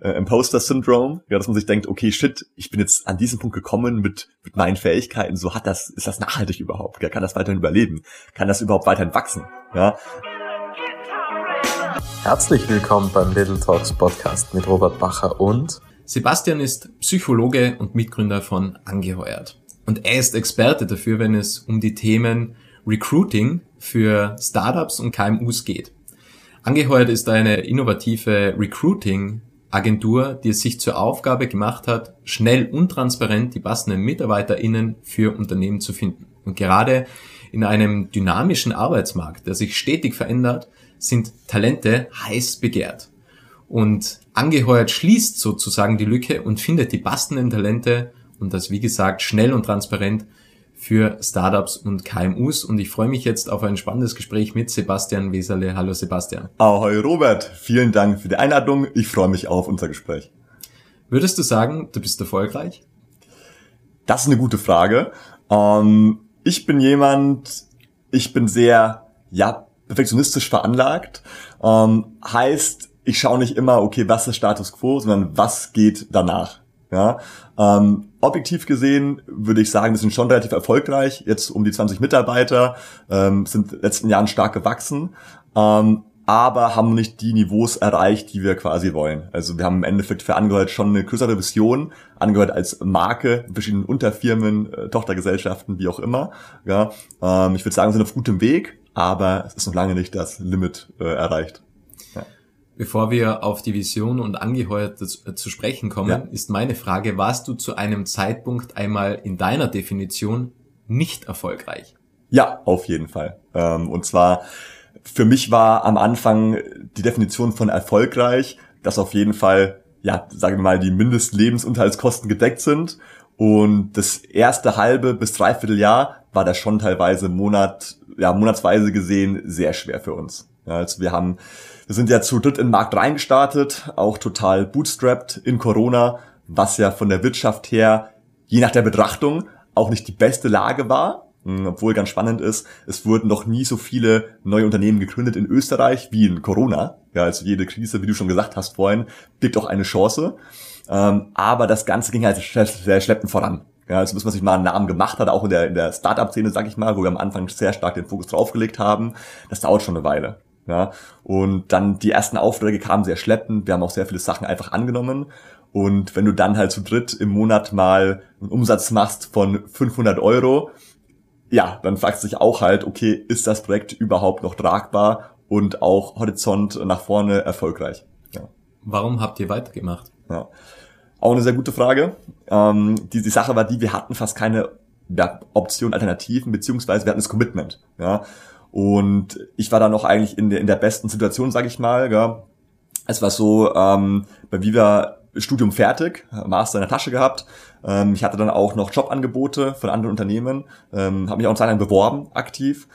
äh, Imposter Syndrome, ja, dass man sich denkt, okay, shit, ich bin jetzt an diesem Punkt gekommen mit, mit meinen Fähigkeiten, so hat das, ist das nachhaltig überhaupt, ja, kann das weiterhin überleben, kann das überhaupt weiterhin wachsen, ja. Herzlich willkommen beim Little Talks Podcast mit Robert Bacher und Sebastian ist Psychologe und Mitgründer von Angeheuert. Und er ist Experte dafür, wenn es um die Themen Recruiting für Startups und KMUs geht. Angeheuert ist eine innovative Recruiting Agentur, die es sich zur Aufgabe gemacht hat, schnell und transparent die passenden MitarbeiterInnen für Unternehmen zu finden. Und gerade in einem dynamischen Arbeitsmarkt, der sich stetig verändert, sind Talente heiß begehrt. Und angeheuert schließt sozusagen die Lücke und findet die passenden Talente und das, wie gesagt, schnell und transparent für Startups und KMUs. Und ich freue mich jetzt auf ein spannendes Gespräch mit Sebastian Weserle. Hallo Sebastian. Ahoi Robert, vielen Dank für die Einladung. Ich freue mich auf unser Gespräch. Würdest du sagen, du bist erfolgreich? Das ist eine gute Frage. Ähm, ich bin jemand, ich bin sehr, ja, perfektionistisch veranlagt. Ähm, heißt, ich schaue nicht immer, okay, was ist Status Quo, sondern was geht danach. Ja, ähm, objektiv gesehen würde ich sagen, wir sind schon relativ erfolgreich. Jetzt um die 20 Mitarbeiter, ähm, sind in den letzten Jahren stark gewachsen, ähm, aber haben nicht die Niveaus erreicht, die wir quasi wollen. Also wir haben im Endeffekt für Angehört schon eine größere Vision, Angehört als Marke, verschiedenen Unterfirmen, äh, Tochtergesellschaften, wie auch immer. Ja, ähm, ich würde sagen, wir sind auf gutem Weg, aber es ist noch lange nicht das Limit äh, erreicht. Bevor wir auf die Vision und Angeheuerte zu, äh, zu sprechen kommen, ja. ist meine Frage, warst du zu einem Zeitpunkt einmal in deiner Definition nicht erfolgreich? Ja, auf jeden Fall. Ähm, und zwar, für mich war am Anfang die Definition von erfolgreich, dass auf jeden Fall, ja, sagen wir mal, die Mindestlebensunterhaltskosten gedeckt sind. Und das erste halbe bis dreiviertel Jahr war das schon teilweise Monat, ja, monatsweise gesehen sehr schwer für uns. Ja, also wir haben wir sind ja zu dritt in den Markt reingestartet, auch total bootstrapped in Corona, was ja von der Wirtschaft her, je nach der Betrachtung, auch nicht die beste Lage war. Hm, obwohl ganz spannend ist, es wurden noch nie so viele neue Unternehmen gegründet in Österreich wie in Corona. Ja, also jede Krise, wie du schon gesagt hast vorhin, birgt auch eine Chance. Ähm, aber das Ganze ging halt sehr schleppend voran. Ja, also bis man sich mal einen Namen gemacht hat, auch in der, in der Startup-Szene, sag ich mal, wo wir am Anfang sehr stark den Fokus draufgelegt haben, das dauert schon eine Weile. Ja, und dann die ersten Aufträge kamen sehr schleppend. Wir haben auch sehr viele Sachen einfach angenommen. Und wenn du dann halt zu dritt im Monat mal einen Umsatz machst von 500 Euro, ja, dann fragst du dich auch halt, okay, ist das Projekt überhaupt noch tragbar und auch Horizont nach vorne erfolgreich? Ja. Warum habt ihr weitergemacht? Ja. Auch eine sehr gute Frage. Ähm, die, die Sache war die, wir hatten fast keine ja, Option, Alternativen, beziehungsweise wir hatten das Commitment. Ja. Und ich war da noch eigentlich in der, in der besten Situation, sag ich mal. Ja. Es war so, ähm, bei Viva Studium fertig, Master in der Tasche gehabt. Ähm, ich hatte dann auch noch Jobangebote von anderen Unternehmen, ähm, habe mich auch eine Zeit beworben, aktiv.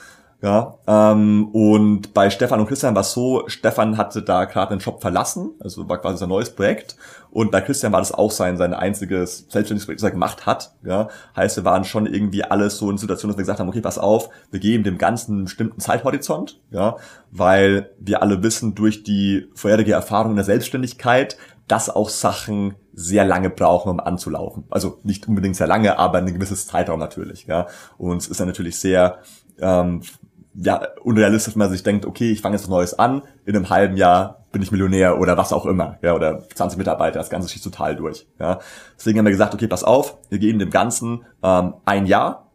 Ja, ähm, und bei Stefan und Christian war es so, Stefan hatte da gerade einen Job verlassen, also war quasi sein neues Projekt. Und bei Christian war das auch sein, sein einziges selbstständiges Projekt, das er gemacht hat. Ja, heißt, wir waren schon irgendwie alles so in Situationen, dass wir gesagt haben, okay, pass auf, wir geben dem Ganzen einen bestimmten Zeithorizont, ja, weil wir alle wissen durch die vorherige Erfahrung in der Selbstständigkeit, dass auch Sachen sehr lange brauchen, um anzulaufen. Also nicht unbedingt sehr lange, aber ein gewisses Zeitraum natürlich. Ja. Und es ist dann natürlich sehr ähm, ja, unrealistisch, wenn man sich denkt, okay, ich fange jetzt was Neues an, in einem halben Jahr bin ich Millionär oder was auch immer, ja, oder 20 Mitarbeiter, das Ganze schießt total durch, ja. Deswegen haben wir gesagt, okay, pass auf, wir geben dem Ganzen ähm, ein Jahr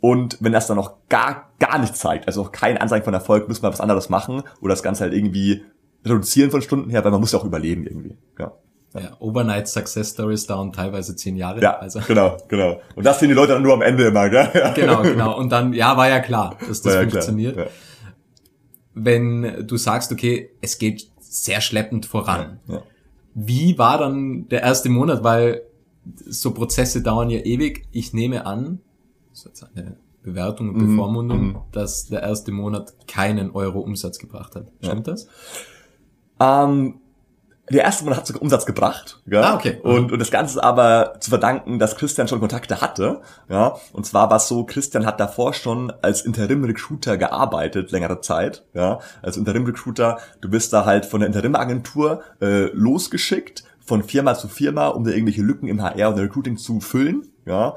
und wenn das dann noch gar, gar nichts zeigt, also noch kein Anzeichen von Erfolg, müssen wir was anderes machen oder das Ganze halt irgendwie reduzieren von Stunden her, weil man muss ja auch überleben irgendwie, ja. Ja, Overnight Success Stories dauern teilweise zehn Jahre. Ja, also. genau, genau. Und das sehen die Leute dann nur am Ende immer, gell? Ja. Genau, genau. Und dann, ja, war ja klar, dass das ja funktioniert. Ja. Wenn du sagst, okay, es geht sehr schleppend voran. Wie war dann der erste Monat? Weil so Prozesse dauern ja ewig. Ich nehme an, das ist jetzt eine Bewertung und mhm, Bevormundung, mhm. dass der erste Monat keinen Euro Umsatz gebracht hat. Stimmt das? Ähm, der erste Monat hat sogar Umsatz gebracht. Ja? Ah, okay. Und, und das Ganze ist aber zu verdanken, dass Christian schon Kontakte hatte. Ja? Und zwar war es so, Christian hat davor schon als Interim-Recruiter gearbeitet, längere Zeit. Ja? Als Interim-Recruiter, du bist da halt von der Interim-Agentur äh, losgeschickt von Firma zu Firma, um da irgendwelche Lücken im HR oder Recruiting zu füllen, ja,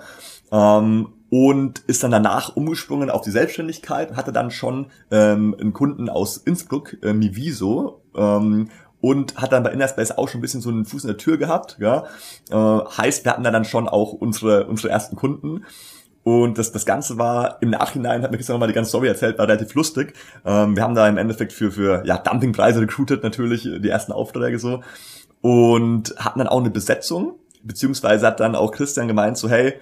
ähm, und ist dann danach umgesprungen auf die Selbstständigkeit, hatte dann schon ähm, einen Kunden aus Innsbruck, äh, Miviso, ähm, und hat dann bei Innerspace auch schon ein bisschen so einen Fuß in der Tür gehabt, ja. Äh, heißt, wir hatten da dann schon auch unsere, unsere ersten Kunden. Und das, das Ganze war im Nachhinein, hat mir Christian nochmal die ganze Story erzählt, war relativ lustig. Ähm, wir haben da im Endeffekt für, für ja, Dumpingpreise recruited natürlich, die ersten Aufträge so. Und hatten dann auch eine Besetzung, beziehungsweise hat dann auch Christian gemeint, so hey,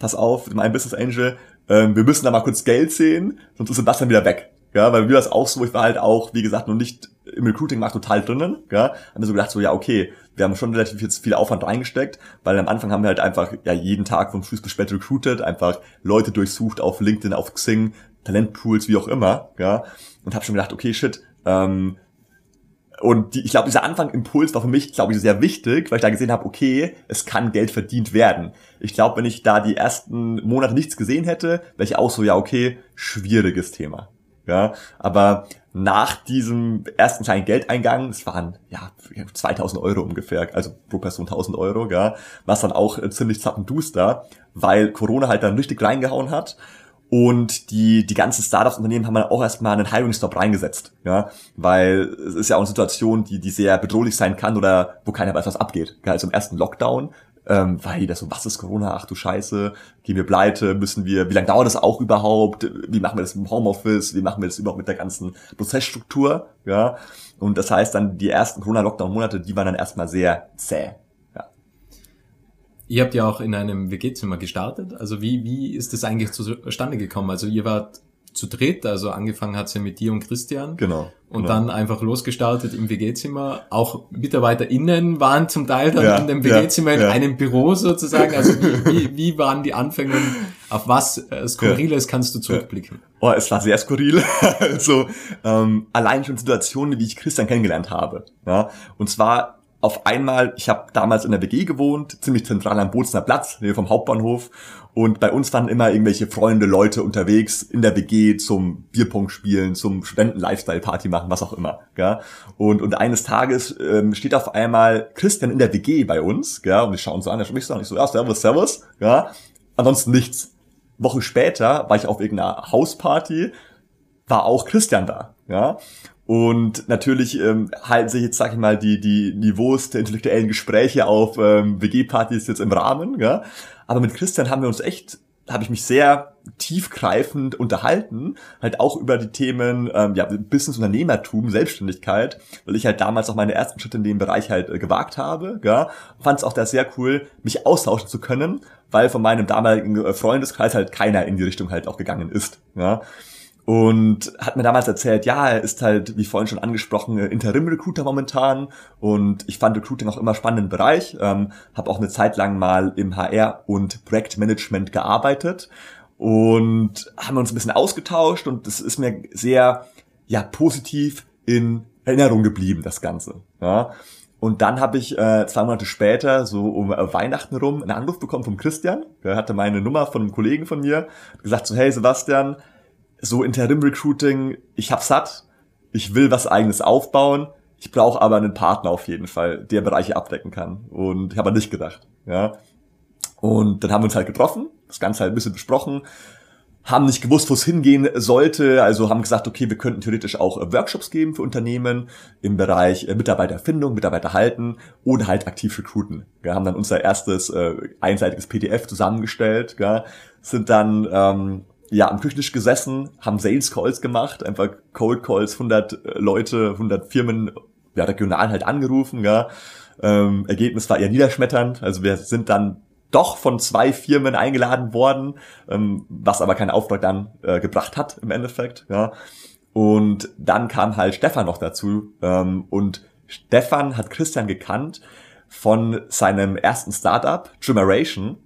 pass auf, mein Business Angel, ähm, wir müssen da mal kurz Geld sehen, sonst ist Sebastian wieder weg. Ja, weil mir das auch so, ich war halt auch, wie gesagt, noch nicht im Recruiting-Markt total drinnen, ja, haben wir so gedacht, so, ja, okay, wir haben schon relativ jetzt viel Aufwand reingesteckt, weil am Anfang haben wir halt einfach, ja, jeden Tag vom Früh bis spät recruited, einfach Leute durchsucht auf LinkedIn, auf Xing, Talentpools, wie auch immer, ja, und habe schon gedacht, okay, shit, ähm, und die, ich glaube, dieser Anfang-Impuls war für mich, glaube ich, sehr wichtig, weil ich da gesehen habe, okay, es kann Geld verdient werden. Ich glaube, wenn ich da die ersten Monate nichts gesehen hätte, wäre ich auch so, ja, okay, schwieriges Thema. Ja, aber nach diesem ersten kleinen Geldeingang, das waren ja 2000 Euro ungefähr, also pro Person 1000 Euro, ja, was dann auch ziemlich zappenduster, weil Corona halt dann richtig reingehauen hat. Und die, die ganzen Startups-Unternehmen haben dann auch erstmal einen Hiring-Stop reingesetzt, ja, weil es ist ja auch eine Situation, die, die sehr bedrohlich sein kann oder wo keiner weiß, was abgeht. Also im ersten Lockdown ähm, war jeder so, was ist Corona? Ach du Scheiße, gehen wir pleite, müssen wir, wie lange dauert das auch überhaupt? Wie machen wir das im Homeoffice? Wie machen wir das überhaupt mit der ganzen Prozessstruktur? Ja, und das heißt dann, die ersten Corona-Lockdown-Monate, die waren dann erstmal sehr zäh. Ja. Ihr habt ja auch in einem WG-Zimmer gestartet. Also wie, wie ist das eigentlich zustande gekommen? Also ihr wart zu dritt, also angefangen hat's ja mit dir und Christian. Genau. Und genau. dann einfach losgestartet im WG-Zimmer. Auch MitarbeiterInnen waren zum Teil dann ja, in dem WG-Zimmer ja, in einem Büro sozusagen. Also wie, wie, wie waren die Anfänge? Auf was äh, Skurriles kannst du zurückblicken? Oh, es war sehr skurril. also ähm, allein schon Situationen, wie ich Christian kennengelernt habe. Ja? Und zwar auf einmal, ich habe damals in der WG gewohnt, ziemlich zentral am Bozner Platz, Nähe vom Hauptbahnhof. Und bei uns waren immer irgendwelche Freunde, Leute unterwegs in der WG zum Bierpong spielen, zum Studenten-Lifestyle-Party machen, was auch immer. Gell? Und, und eines Tages ähm, steht auf einmal Christian in der WG bei uns, gell? und wir schauen so an, er spricht so an, ich so, ja, servus, servus. Gell? Ansonsten nichts. Woche später war ich auf irgendeiner Hausparty, war auch Christian da. Ja? Und natürlich ähm, halten sich jetzt, sag ich mal, die, die Niveaus der intellektuellen Gespräche auf ähm, WG-Partys jetzt im Rahmen. Ja? Aber mit Christian haben wir uns echt, habe ich mich sehr tiefgreifend unterhalten, halt auch über die Themen ähm, ja, Business, Unternehmertum, Selbstständigkeit, weil ich halt damals auch meine ersten Schritte in dem Bereich halt äh, gewagt habe. Ja? Fand es auch da sehr cool, mich austauschen zu können, weil von meinem damaligen äh, Freundeskreis halt keiner in die Richtung halt auch gegangen ist. Ja? Und hat mir damals erzählt, ja, er ist halt, wie vorhin schon angesprochen, Interim-Recruiter momentan und ich fand Recruiting auch immer spannenden Bereich, ähm, habe auch eine Zeit lang mal im HR und Projektmanagement gearbeitet und haben uns ein bisschen ausgetauscht und das ist mir sehr, ja, positiv in Erinnerung geblieben, das Ganze, ja. Und dann habe ich äh, zwei Monate später, so um äh, Weihnachten rum, einen Anruf bekommen vom Christian. Der hatte meine Nummer von einem Kollegen von mir. Gesagt so, hey Sebastian, so Interim-Recruiting, ich hab satt, ich will was eigenes aufbauen, ich brauche aber einen Partner auf jeden Fall, der Bereiche abdecken kann. Und ich habe nicht gedacht. Ja. Und dann haben wir uns halt getroffen, das Ganze halt ein bisschen besprochen, haben nicht gewusst, wo es hingehen sollte, also haben gesagt, okay, wir könnten theoretisch auch äh, Workshops geben für Unternehmen im Bereich äh, Mitarbeiterfindung, Mitarbeiter halten oder halt aktiv recruiten. Wir haben dann unser erstes äh, einseitiges PDF zusammengestellt, ja, sind dann ähm, ja, am Küchentisch gesessen, haben Sales Calls gemacht, einfach Cold Calls, 100 äh, Leute, 100 Firmen, ja, regional halt angerufen, ja. Ähm, Ergebnis war eher niederschmetternd, also wir sind dann doch von zwei Firmen eingeladen worden, ähm, was aber keinen Auftrag dann äh, gebracht hat im Endeffekt, ja. Und dann kam halt Stefan noch dazu ähm, und Stefan hat Christian gekannt von seinem ersten Startup, Generation.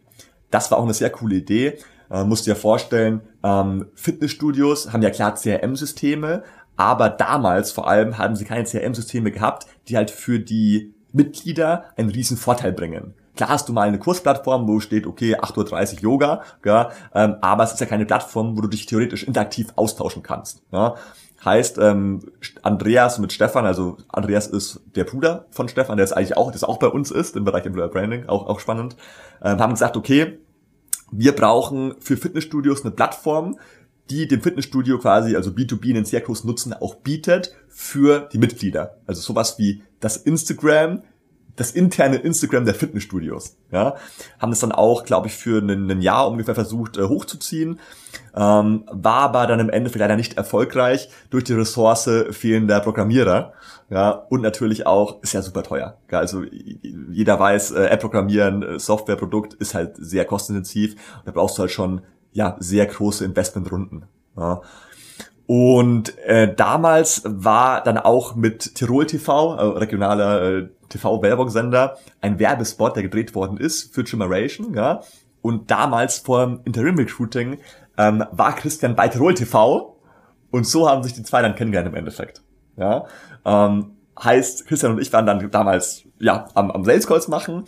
Das war auch eine sehr coole Idee äh, musst dir vorstellen, ähm, Fitnessstudios haben ja klar CRM-Systeme, aber damals vor allem haben sie keine CRM-Systeme gehabt, die halt für die Mitglieder einen riesen Vorteil bringen. Klar hast du mal eine Kursplattform, wo steht, okay, 8.30 Uhr Yoga, ja, ähm, aber es ist ja keine Plattform, wo du dich theoretisch interaktiv austauschen kannst. Ja. Heißt, ähm, Andreas mit Stefan, also Andreas ist der Bruder von Stefan, der ist eigentlich auch, das auch bei uns ist, im Bereich Employer Branding, auch, auch spannend, ähm, haben gesagt, okay, wir brauchen für Fitnessstudios eine Plattform, die dem Fitnessstudio quasi, also B2B einen sehr großen Nutzen auch bietet für die Mitglieder. Also sowas wie das Instagram, das interne Instagram der Fitnessstudios. Ja, haben das dann auch, glaube ich, für ein, Jahr ungefähr versucht äh, hochzuziehen, ähm, war aber dann im Endeffekt leider nicht erfolgreich durch die Ressource fehlender Programmierer. Ja, und natürlich auch ist ja super teuer. Ja, also jeder weiß, äh, App programmieren, äh, Softwareprodukt ist halt sehr kostenintensiv. Da brauchst du halt schon ja sehr große Investmentrunden. Ja. Und äh, damals war dann auch mit Tirol TV, äh, regionaler äh, TV-Werbungssender, ein Werbespot, der gedreht worden ist für Generation, ja. Und damals vor dem Interim Recruiting ähm, war Christian bei Tirol TV und so haben sich die zwei dann kennengelernt im Endeffekt. Ja. Ähm, heißt, Christian und ich waren dann damals ja am, am Sales Calls machen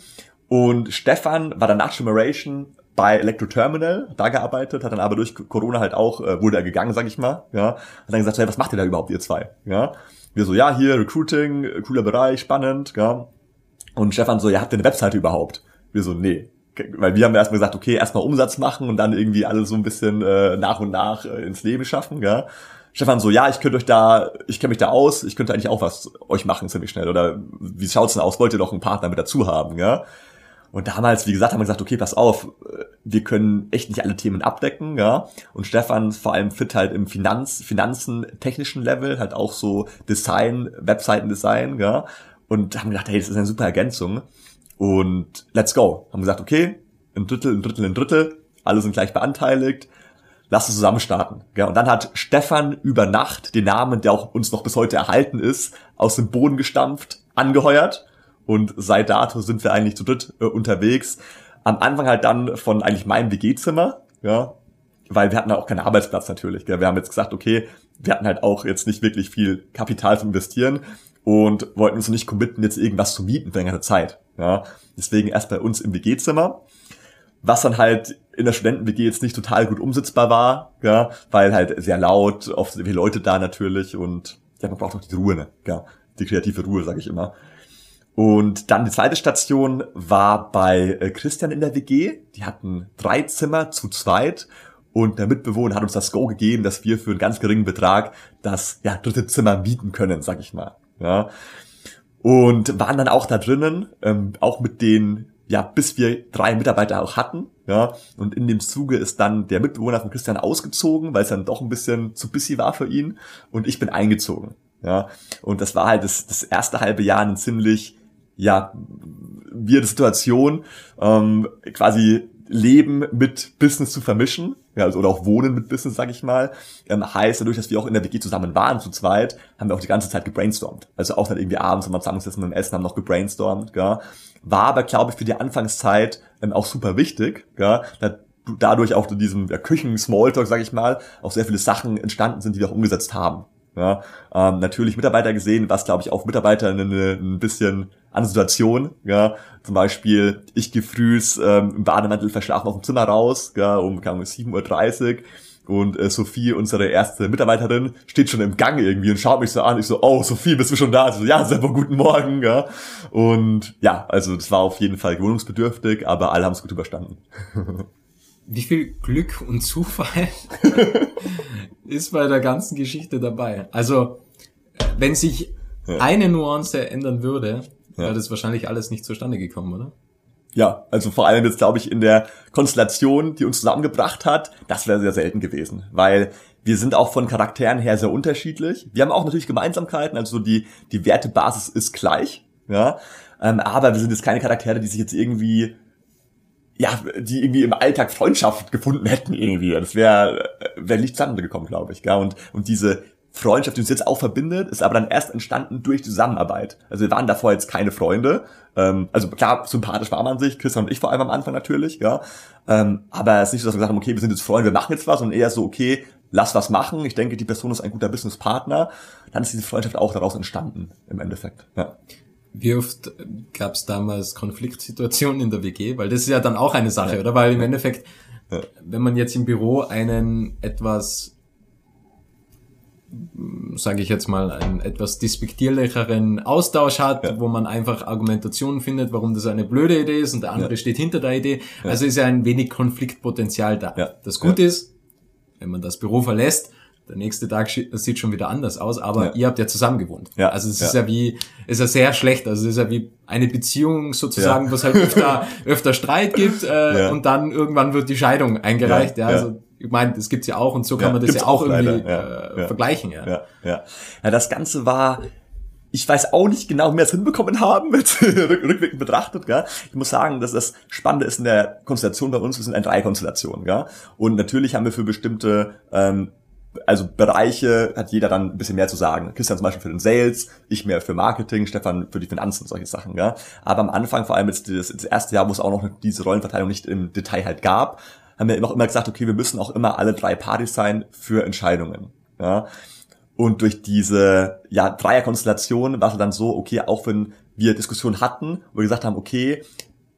und Stefan war dann nach Generation bei Electro Terminal da gearbeitet, hat dann aber durch Corona halt auch, äh, wurde er gegangen, sag ich mal, ja, hat dann gesagt, hey, was macht ihr da überhaupt, ihr zwei, ja, wir so, ja, hier, Recruiting, cooler Bereich, spannend, ja, und Stefan so, ja, habt ihr eine Webseite überhaupt? Wir so, nee, weil wir haben erstmal gesagt, okay, erstmal Umsatz machen und dann irgendwie alles so ein bisschen äh, nach und nach äh, ins Leben schaffen, ja. Stefan so, ja, ich könnte euch da, ich kenne mich da aus, ich könnte eigentlich auch was euch machen ziemlich schnell. Oder wie schaut's denn aus? Wollt ihr doch einen Partner mit dazu haben, ja? Und damals, wie gesagt, haben wir gesagt, okay, pass auf, wir können echt nicht alle Themen abdecken, ja. Und Stefan vor allem fit halt im Finanz, Finanzen, technischen Level, halt auch so Design, Webseitendesign, ja. Und haben gedacht, hey, das ist eine super Ergänzung. Und let's go. Haben gesagt, okay, ein Drittel, ein Drittel, ein Drittel, alle sind gleich beanteiligt. Lass uns zusammen starten. Ja, und dann hat Stefan über Nacht den Namen, der auch uns noch bis heute erhalten ist, aus dem Boden gestampft, angeheuert und seit dato sind wir eigentlich zu dritt äh, unterwegs. Am Anfang halt dann von eigentlich meinem WG-Zimmer, ja, weil wir hatten auch keinen Arbeitsplatz natürlich. Gell. Wir haben jetzt gesagt, okay, wir hatten halt auch jetzt nicht wirklich viel Kapital zu investieren und wollten uns nicht committen, jetzt irgendwas zu mieten für längere Zeit. Ja. Deswegen erst bei uns im WG-Zimmer, was dann halt in der Studenten-WG jetzt nicht total gut umsetzbar war, ja, weil halt sehr laut, oft viele Leute da natürlich und ja, man braucht auch die Ruhe, ne? ja, die kreative Ruhe, sage ich immer. Und dann die zweite Station war bei äh, Christian in der WG. Die hatten drei Zimmer zu zweit und der Mitbewohner hat uns das Go gegeben, dass wir für einen ganz geringen Betrag das ja, dritte Zimmer mieten können, sag ich mal. Ja. Und waren dann auch da drinnen, ähm, auch mit den, ja, bis wir drei Mitarbeiter auch hatten. Ja. Und in dem Zuge ist dann der Mitbewohner von Christian ausgezogen, weil es dann doch ein bisschen zu busy war für ihn. Und ich bin eingezogen. Ja. Und das war halt das, das erste halbe Jahr ein ziemlich ja, weirde Situation, ähm, quasi Leben mit Business zu vermischen, ja, also, oder auch Wohnen mit Business, sag ich mal, ähm, heißt dadurch, dass wir auch in der WG zusammen waren zu zweit, haben wir auch die ganze Zeit gebrainstormt. Also auch dann irgendwie abends, wenn wir zusammengesessen und essen, haben noch gebrainstormt, ja. War aber, glaube ich, für die Anfangszeit ähm, auch super wichtig, ja, da, dadurch auch in diesem ja, Küchen-Smalltalk, sag ich mal, auch sehr viele Sachen entstanden sind, die wir auch umgesetzt haben. Ja, ähm, natürlich Mitarbeiter gesehen, was glaube ich auch Mitarbeiter eine, ein bisschen an Situation. Ja, zum Beispiel ich gehe frühs ähm, im Bademantel verschlafen auf dem Zimmer raus, ja, um 7.30 Uhr und äh, Sophie, unsere erste Mitarbeiterin, steht schon im Gang irgendwie und schaut mich so an. Ich so, oh, Sophie, bist du schon da? So, ja, selber guten Morgen, ja. Und ja, also das war auf jeden Fall gewohnungsbedürftig, aber alle haben es gut überstanden. Wie viel Glück und Zufall ist bei der ganzen Geschichte dabei? Also, wenn sich ja. eine Nuance ändern würde, ja. wäre das wahrscheinlich alles nicht zustande gekommen, oder? Ja, also vor allem jetzt glaube ich in der Konstellation, die uns zusammengebracht hat, das wäre sehr selten gewesen, weil wir sind auch von Charakteren her sehr unterschiedlich. Wir haben auch natürlich Gemeinsamkeiten, also die die Wertebasis ist gleich, ja, ähm, aber wir sind jetzt keine Charaktere, die sich jetzt irgendwie ja, die irgendwie im Alltag Freundschaft gefunden hätten irgendwie. Das wäre wär nicht zustande gekommen, glaube ich. Gell? Und, und diese Freundschaft, die uns jetzt auch verbindet, ist aber dann erst entstanden durch Zusammenarbeit. Also wir waren davor jetzt keine Freunde. Ähm, also klar, sympathisch war man sich, Christian und ich vor allem am Anfang natürlich, ja. Ähm, aber es ist nicht so, dass wir gesagt haben, okay, wir sind jetzt Freunde, wir machen jetzt was, sondern eher so, okay, lass was machen. Ich denke, die Person ist ein guter Businesspartner. Dann ist diese Freundschaft auch daraus entstanden, im Endeffekt. Ja. Wie oft gab es damals Konfliktsituationen in der WG? Weil das ist ja dann auch eine Sache, ja. oder? Weil im Endeffekt, ja. wenn man jetzt im Büro einen etwas sage ich jetzt mal, einen etwas despektierlicheren Austausch hat, ja. wo man einfach Argumentationen findet, warum das eine blöde Idee ist und der andere steht hinter der Idee. Also ist ja ein wenig Konfliktpotenzial da. Das Gute ist, wenn man das Büro verlässt, der nächste Tag sieht schon wieder anders aus, aber ja. ihr habt ja zusammen gewohnt. Ja. Also es ist ja. ja wie, ist ja sehr schlecht. Also es ist ja wie eine Beziehung sozusagen, ja. wo es halt öfter, öfter Streit gibt äh, und dann irgendwann wird die Scheidung eingereicht. Ja, also ich meine, das gibt's ja auch und so kann man das ja auch, auch irgendwie äh, vergleichen. Ja. Ja, ja. ja, das Ganze war ich weiß auch nicht genau, wie wir es hinbekommen haben, mit rückwirkend betrachtet, gell? Ich muss sagen, dass das Spannende ist in der Konstellation bei uns, wir sind eine Dreikonstellation, gell? Und natürlich haben wir für bestimmte ähm, also Bereiche hat jeder dann ein bisschen mehr zu sagen. Christian zum Beispiel für den Sales, ich mehr für Marketing, Stefan für die Finanzen, solche Sachen, ja. Aber am Anfang, vor allem jetzt das, das erste Jahr, wo es auch noch diese Rollenverteilung nicht im Detail halt gab, haben wir auch immer gesagt, okay, wir müssen auch immer alle drei Partys sein für Entscheidungen, ja. Und durch diese, ja, Dreierkonstellation war es dann so, okay, auch wenn wir Diskussionen hatten, wo wir gesagt haben, okay,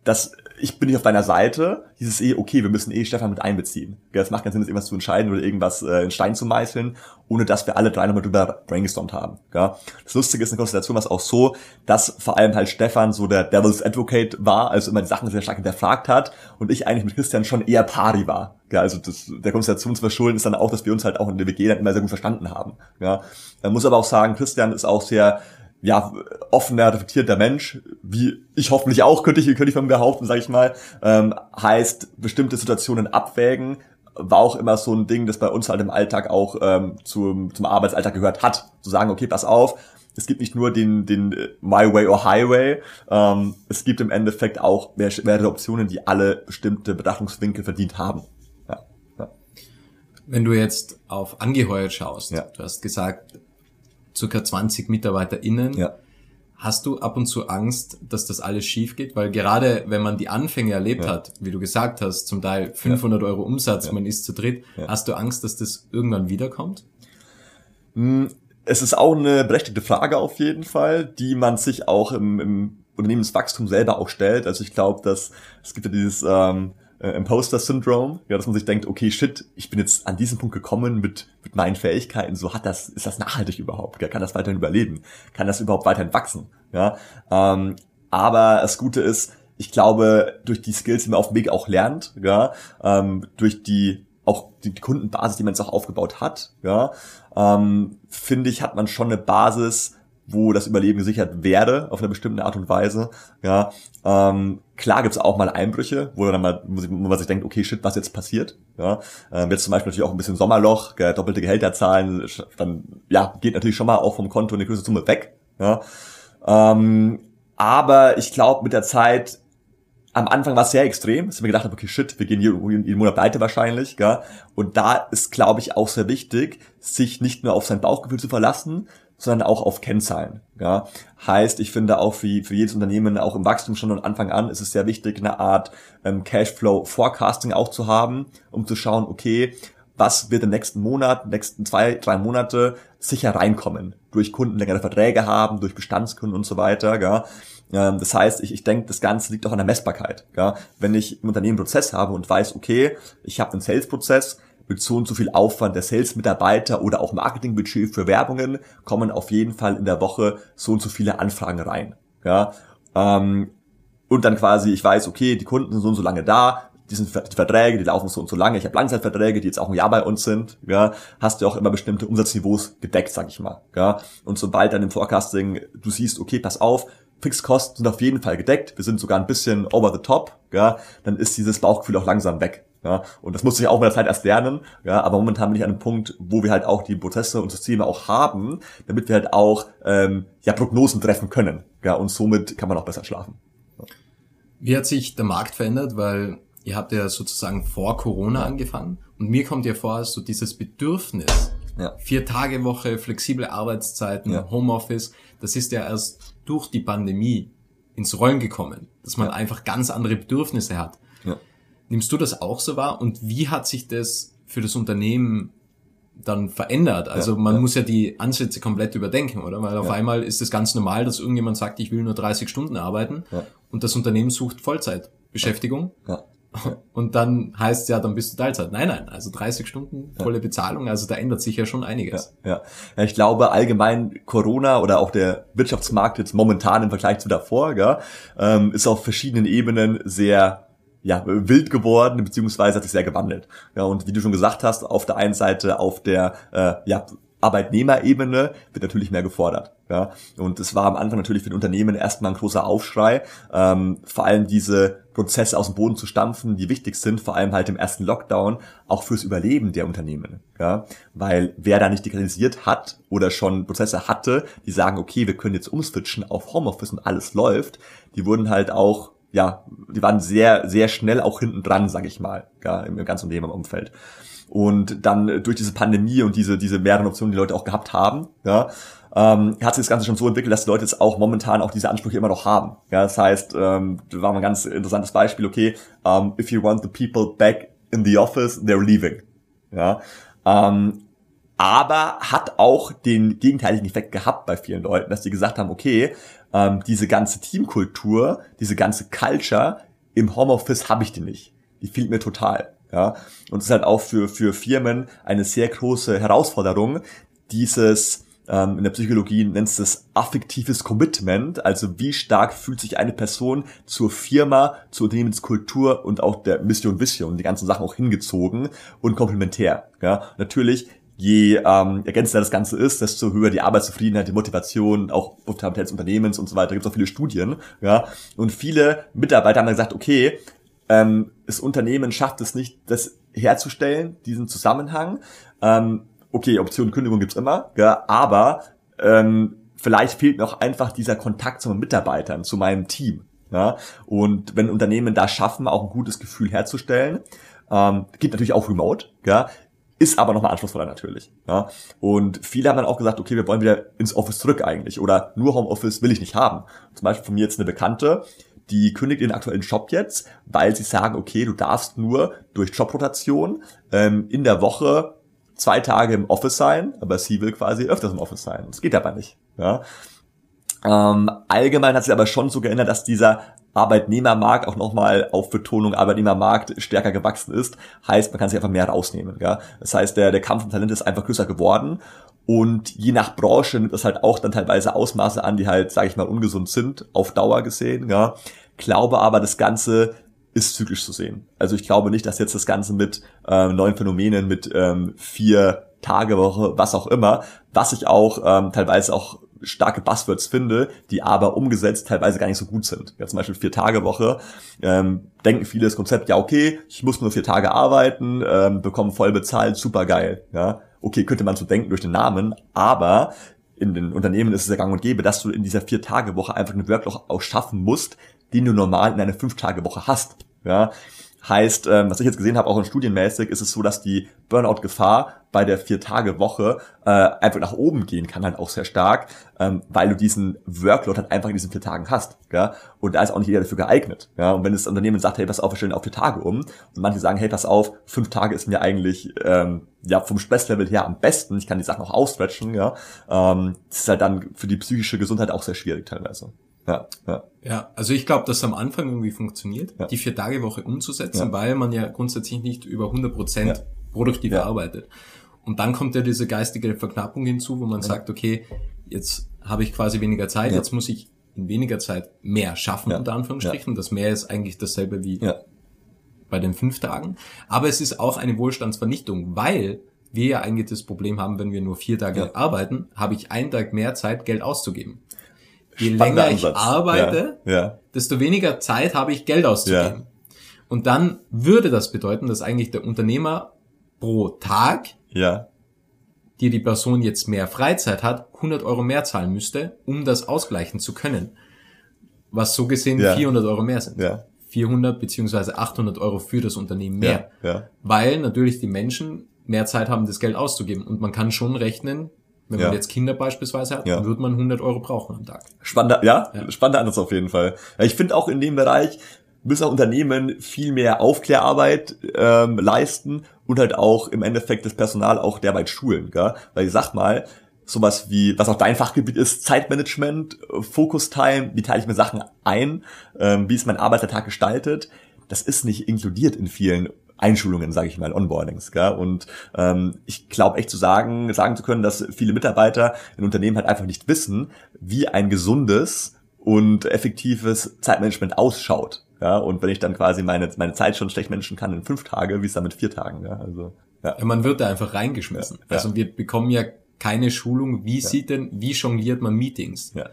das ich bin nicht auf deiner Seite, hieß es eh, okay, wir müssen eh Stefan mit einbeziehen. Es macht keinen Sinn, irgendwas zu entscheiden oder irgendwas äh, in Stein zu meißeln, ohne dass wir alle drei nochmal drüber brainstormt haben. Ja? Das Lustige ist, in Konstellation war es auch so, dass vor allem halt Stefan so der Devil's Advocate war, also immer die Sachen sehr stark hinterfragt hat und ich eigentlich mit Christian schon eher Pari war. Ja, also das, der Konstellation zu verschulden ist dann auch, dass wir uns halt auch in der WG dann immer sehr gut verstanden haben. Ja, man muss aber auch sagen, Christian ist auch sehr ja, offener, reflektierter Mensch, wie ich hoffentlich auch, könnte ich, könnte ich von mir behaupten, sage ich mal, ähm, heißt bestimmte Situationen abwägen, war auch immer so ein Ding, das bei uns halt im Alltag auch ähm, zum, zum Arbeitsalltag gehört hat. Zu sagen, okay, pass auf, es gibt nicht nur den, den äh, My Way or Highway, ähm, es gibt im Endeffekt auch mehrere Optionen, die alle bestimmte Betrachtungswinkel verdient haben. Ja, ja. Wenn du jetzt auf angeheuert schaust, ja. du hast gesagt, circa 20 MitarbeiterInnen. Ja. Hast du ab und zu Angst, dass das alles schief geht? Weil gerade wenn man die Anfänge erlebt ja. hat, wie du gesagt hast, zum Teil 500 ja. Euro Umsatz, ja. man ist zu dritt, hast du Angst, dass das irgendwann wiederkommt? Hm, es ist auch eine berechtigte Frage auf jeden Fall, die man sich auch im, im Unternehmenswachstum selber auch stellt. Also ich glaube, dass es gibt ja dieses ähm, äh, Imposter-Syndrom, ja, dass man sich denkt, okay, shit, ich bin jetzt an diesen Punkt gekommen mit, mit meinen Fähigkeiten, so hat das, ist das nachhaltig überhaupt, ja, kann das weiterhin überleben, kann das überhaupt weiterhin wachsen, ja, ähm, aber das Gute ist, ich glaube, durch die Skills, die man auf dem Weg auch lernt, ja, ähm, durch die auch die Kundenbasis, die man jetzt auch aufgebaut hat, ja, ähm, finde ich, hat man schon eine Basis, wo das Überleben gesichert werde, auf eine bestimmte Art und Weise. Ja, ähm, klar gibt's auch mal Einbrüche, wo dann mal, wo man sich denkt, okay, shit, was jetzt passiert? Ja, ähm, jetzt zum Beispiel natürlich auch ein bisschen Sommerloch, gell, doppelte Gehälter zahlen, dann ja geht natürlich schon mal auch vom Konto eine größere Summe weg. Ja, ähm, aber ich glaube mit der Zeit am Anfang war es sehr extrem, dass ich mir gedacht habe, okay, shit, wir gehen jeden, Monat pleite wahrscheinlich, gell? Und da ist, glaube ich, auch sehr wichtig, sich nicht nur auf sein Bauchgefühl zu verlassen, sondern auch auf Kennzahlen. Ja? Heißt, ich finde auch für, für jedes Unternehmen, auch im Wachstum schon von Anfang an, ist es sehr wichtig, eine Art ähm, Cashflow-Forecasting auch zu haben, um zu schauen, okay, was wird im nächsten Monat, nächsten zwei, drei Monate sicher reinkommen. Durch Kunden längere Verträge haben, durch Bestandskunden und so weiter. Ja? Ähm, das heißt, ich, ich denke, das Ganze liegt auch an der Messbarkeit. Ja? Wenn ich im Unternehmen einen Prozess habe und weiß, okay, ich habe einen Sales-Prozess, mit so und so viel Aufwand der Sales-Mitarbeiter oder auch Marketingbudget für Werbungen kommen auf jeden Fall in der Woche so und so viele Anfragen rein. Ja, ähm, und dann quasi, ich weiß, okay, die Kunden sind so und so lange da, die sind die Verträge, die laufen so und so lange. Ich habe Langzeitverträge, die jetzt auch ein Jahr bei uns sind. Ja, hast du auch immer bestimmte Umsatzniveaus gedeckt, sag ich mal. Ja, und sobald dann im Forecasting du siehst, okay, pass auf, Fixkosten sind auf jeden Fall gedeckt, wir sind sogar ein bisschen over the top, ja, dann ist dieses Bauchgefühl auch langsam weg. Ja, und das musste ich auch mit der Zeit erst lernen. Ja, aber momentan bin ich an einem Punkt, wo wir halt auch die Prozesse und Systeme auch haben, damit wir halt auch ähm, ja, Prognosen treffen können. Ja, und somit kann man auch besser schlafen. Ja. Wie hat sich der Markt verändert? Weil ihr habt ja sozusagen vor Corona angefangen und mir kommt ja vor, so dieses Bedürfnis, ja. vier Tage Woche, flexible Arbeitszeiten, ja. Homeoffice, das ist ja erst durch die Pandemie ins Rollen gekommen, dass man ja. einfach ganz andere Bedürfnisse hat. Nimmst du das auch so wahr? Und wie hat sich das für das Unternehmen dann verändert? Also ja, man ja. muss ja die Ansätze komplett überdenken, oder? Weil auf ja. einmal ist es ganz normal, dass irgendjemand sagt, ich will nur 30 Stunden arbeiten und das Unternehmen sucht Vollzeitbeschäftigung. Und dann heißt ja, dann bist du Teilzeit. Nein, nein, also 30 Stunden volle Bezahlung, also da ändert sich ja schon einiges. Ja, ja. ja, ich glaube allgemein Corona oder auch der Wirtschaftsmarkt jetzt momentan im Vergleich zu davor, gell, ähm, ist auf verschiedenen Ebenen sehr ja, wild geworden, beziehungsweise hat sich sehr gewandelt. Ja, und wie du schon gesagt hast, auf der einen Seite auf der äh, ja, Arbeitnehmerebene wird natürlich mehr gefordert. Ja? Und es war am Anfang natürlich für die Unternehmen erstmal ein großer Aufschrei, ähm, vor allem diese Prozesse aus dem Boden zu stampfen, die wichtig sind, vor allem halt im ersten Lockdown, auch fürs Überleben der Unternehmen. Ja? Weil wer da nicht digitalisiert hat oder schon Prozesse hatte, die sagen, okay, wir können jetzt umswitchen auf Homeoffice und alles läuft, die wurden halt auch ja, die waren sehr, sehr schnell auch hinten dran, sag ich mal, ja, im ganzen Unternehmerumfeld. Und dann durch diese Pandemie und diese, diese mehreren Optionen, die Leute auch gehabt haben, ja, ähm, hat sich das Ganze schon so entwickelt, dass die Leute jetzt auch momentan auch diese Ansprüche immer noch haben. Ja, das heißt, ähm, da war ein ganz interessantes Beispiel, okay, um, if you want the people back in the office, they're leaving. Ja, ähm, aber hat auch den gegenteiligen Effekt gehabt bei vielen Leuten, dass die gesagt haben, okay, ähm, diese ganze Teamkultur, diese ganze Culture im Homeoffice habe ich die nicht. Die fehlt mir total. Ja, und es ist halt auch für, für Firmen eine sehr große Herausforderung, dieses, ähm, in der Psychologie nennt es das affektives Commitment, also wie stark fühlt sich eine Person zur Firma, zur Unternehmenskultur und auch der Mission Vision, die ganzen Sachen auch hingezogen und komplementär. Ja, natürlich je ähm, ergänzender das Ganze ist, desto höher die Arbeitszufriedenheit, die Motivation, auch Profitabilität des Unternehmens und so weiter. Da gibt es auch viele Studien. Ja, und viele Mitarbeiter haben dann gesagt, okay, ähm, das Unternehmen schafft es nicht, das herzustellen, diesen Zusammenhang. Ähm, okay, Option Kündigung gibt's immer, ja, aber ähm, vielleicht fehlt mir auch einfach dieser Kontakt zu meinen Mitarbeitern, zu meinem Team. Ja? Und wenn Unternehmen da schaffen, auch ein gutes Gefühl herzustellen, ähm, gibt natürlich auch Remote, ja, ist aber nochmal anspruchsvoller natürlich. Ja? Und viele haben dann auch gesagt, okay, wir wollen wieder ins Office zurück eigentlich oder nur Homeoffice will ich nicht haben. Zum Beispiel von mir jetzt eine Bekannte, die kündigt ihren aktuellen Job jetzt, weil sie sagen, okay, du darfst nur durch Jobrotation ähm, in der Woche zwei Tage im Office sein, aber sie will quasi öfters im Office sein. Das geht aber nicht. Ja? Ähm, allgemein hat sich aber schon so geändert, dass dieser Arbeitnehmermarkt auch nochmal auf Betonung Arbeitnehmermarkt stärker gewachsen ist. Heißt, man kann sich einfach mehr rausnehmen. Ja? Das heißt, der, der Kampf um Talent ist einfach größer geworden. Und je nach Branche nimmt das halt auch dann teilweise Ausmaße an, die halt, sage ich mal, ungesund sind, auf Dauer gesehen. Ja? Glaube aber, das Ganze ist zyklisch zu sehen. Also ich glaube nicht, dass jetzt das Ganze mit ähm, neuen Phänomenen, mit ähm, vier Tage Woche, was auch immer, was ich auch ähm, teilweise auch starke Buzzwords finde, die aber umgesetzt teilweise gar nicht so gut sind. Ja, zum Beispiel vier Tage Woche. Ähm, denken viele das Konzept, ja okay, ich muss nur vier Tage arbeiten, ähm, bekomme voll bezahlt, super geil. Ja, okay, könnte man so denken durch den Namen, aber in den Unternehmen ist es ja gang und gäbe, dass du in dieser vier Tage Woche einfach einen Workload auch schaffen musst, den du normal in einer Fünf-Tage-Woche hast. Ja, heißt, ähm, was ich jetzt gesehen habe, auch in studienmäßig, ist es so, dass die Burnout-Gefahr bei der Vier-Tage-Woche äh, einfach nach oben gehen kann, halt auch sehr stark, ähm, weil du diesen Workload halt einfach in diesen vier Tagen hast. Ja? Und da ist auch nicht jeder dafür geeignet. Ja? Und wenn das Unternehmen sagt, hey, pass auf, wir stellen auf vier Tage um, und manche sagen, hey, pass auf, fünf Tage ist mir eigentlich ähm, ja vom Stresslevel her am besten, ich kann die Sachen auch ausstretchen, ja, ähm, das ist halt dann für die psychische Gesundheit auch sehr schwierig teilweise. Ja, ja. ja, also ich glaube, dass am Anfang irgendwie funktioniert, ja. die Vier-Tage-Woche umzusetzen, ja. weil man ja grundsätzlich nicht über 100 Prozent ja. produktiv arbeitet. Und dann kommt ja diese geistige Verknappung hinzu, wo man sagt, okay, jetzt habe ich quasi weniger Zeit, jetzt muss ich in weniger Zeit mehr schaffen, unter Anführungsstrichen. Das mehr ist eigentlich dasselbe wie bei den fünf Tagen. Aber es ist auch eine Wohlstandsvernichtung, weil wir ja eigentlich das Problem haben, wenn wir nur vier Tage arbeiten, habe ich einen Tag mehr Zeit, Geld auszugeben je länger ich arbeite, ja, ja. desto weniger Zeit habe ich Geld auszugeben. Ja. Und dann würde das bedeuten, dass eigentlich der Unternehmer pro Tag, ja. die die Person jetzt mehr Freizeit hat, 100 Euro mehr zahlen müsste, um das ausgleichen zu können. Was so gesehen ja. 400 Euro mehr sind. Ja. 400 beziehungsweise 800 Euro für das Unternehmen mehr. Weil natürlich die Menschen mehr Zeit haben, das Geld auszugeben. Und man kann schon rechnen, wenn ja. man jetzt Kinder beispielsweise hat, ja. dann würde man 100 Euro brauchen am Tag. Spannender, ja, ja. spannender Ansatz auf jeden Fall. Ja, ich finde auch in dem Bereich müssen auch Unternehmen viel mehr Aufklärarbeit ähm, leisten und halt auch im Endeffekt das Personal auch derweil schulen, gell? Weil ich sag mal, sowas wie, was auch dein Fachgebiet ist, Zeitmanagement, Focus Time, wie teile ich mir Sachen ein, ähm, wie ist mein Arbeitstag gestaltet, das ist nicht inkludiert in vielen Einschulungen, sage ich mal, Onboardings. Gell? Und ähm, ich glaube echt zu sagen, sagen zu können, dass viele Mitarbeiter in Unternehmen halt einfach nicht wissen, wie ein gesundes und effektives Zeitmanagement ausschaut. Ja, und wenn ich dann quasi meine, meine Zeit schon schlecht managen kann in fünf Tage, wie es dann mit vier Tagen. Ja, also, ja. ja man wird da einfach reingeschmissen. Ja, also wir bekommen ja keine Schulung, wie sieht denn, wie jongliert man Meetings? Ja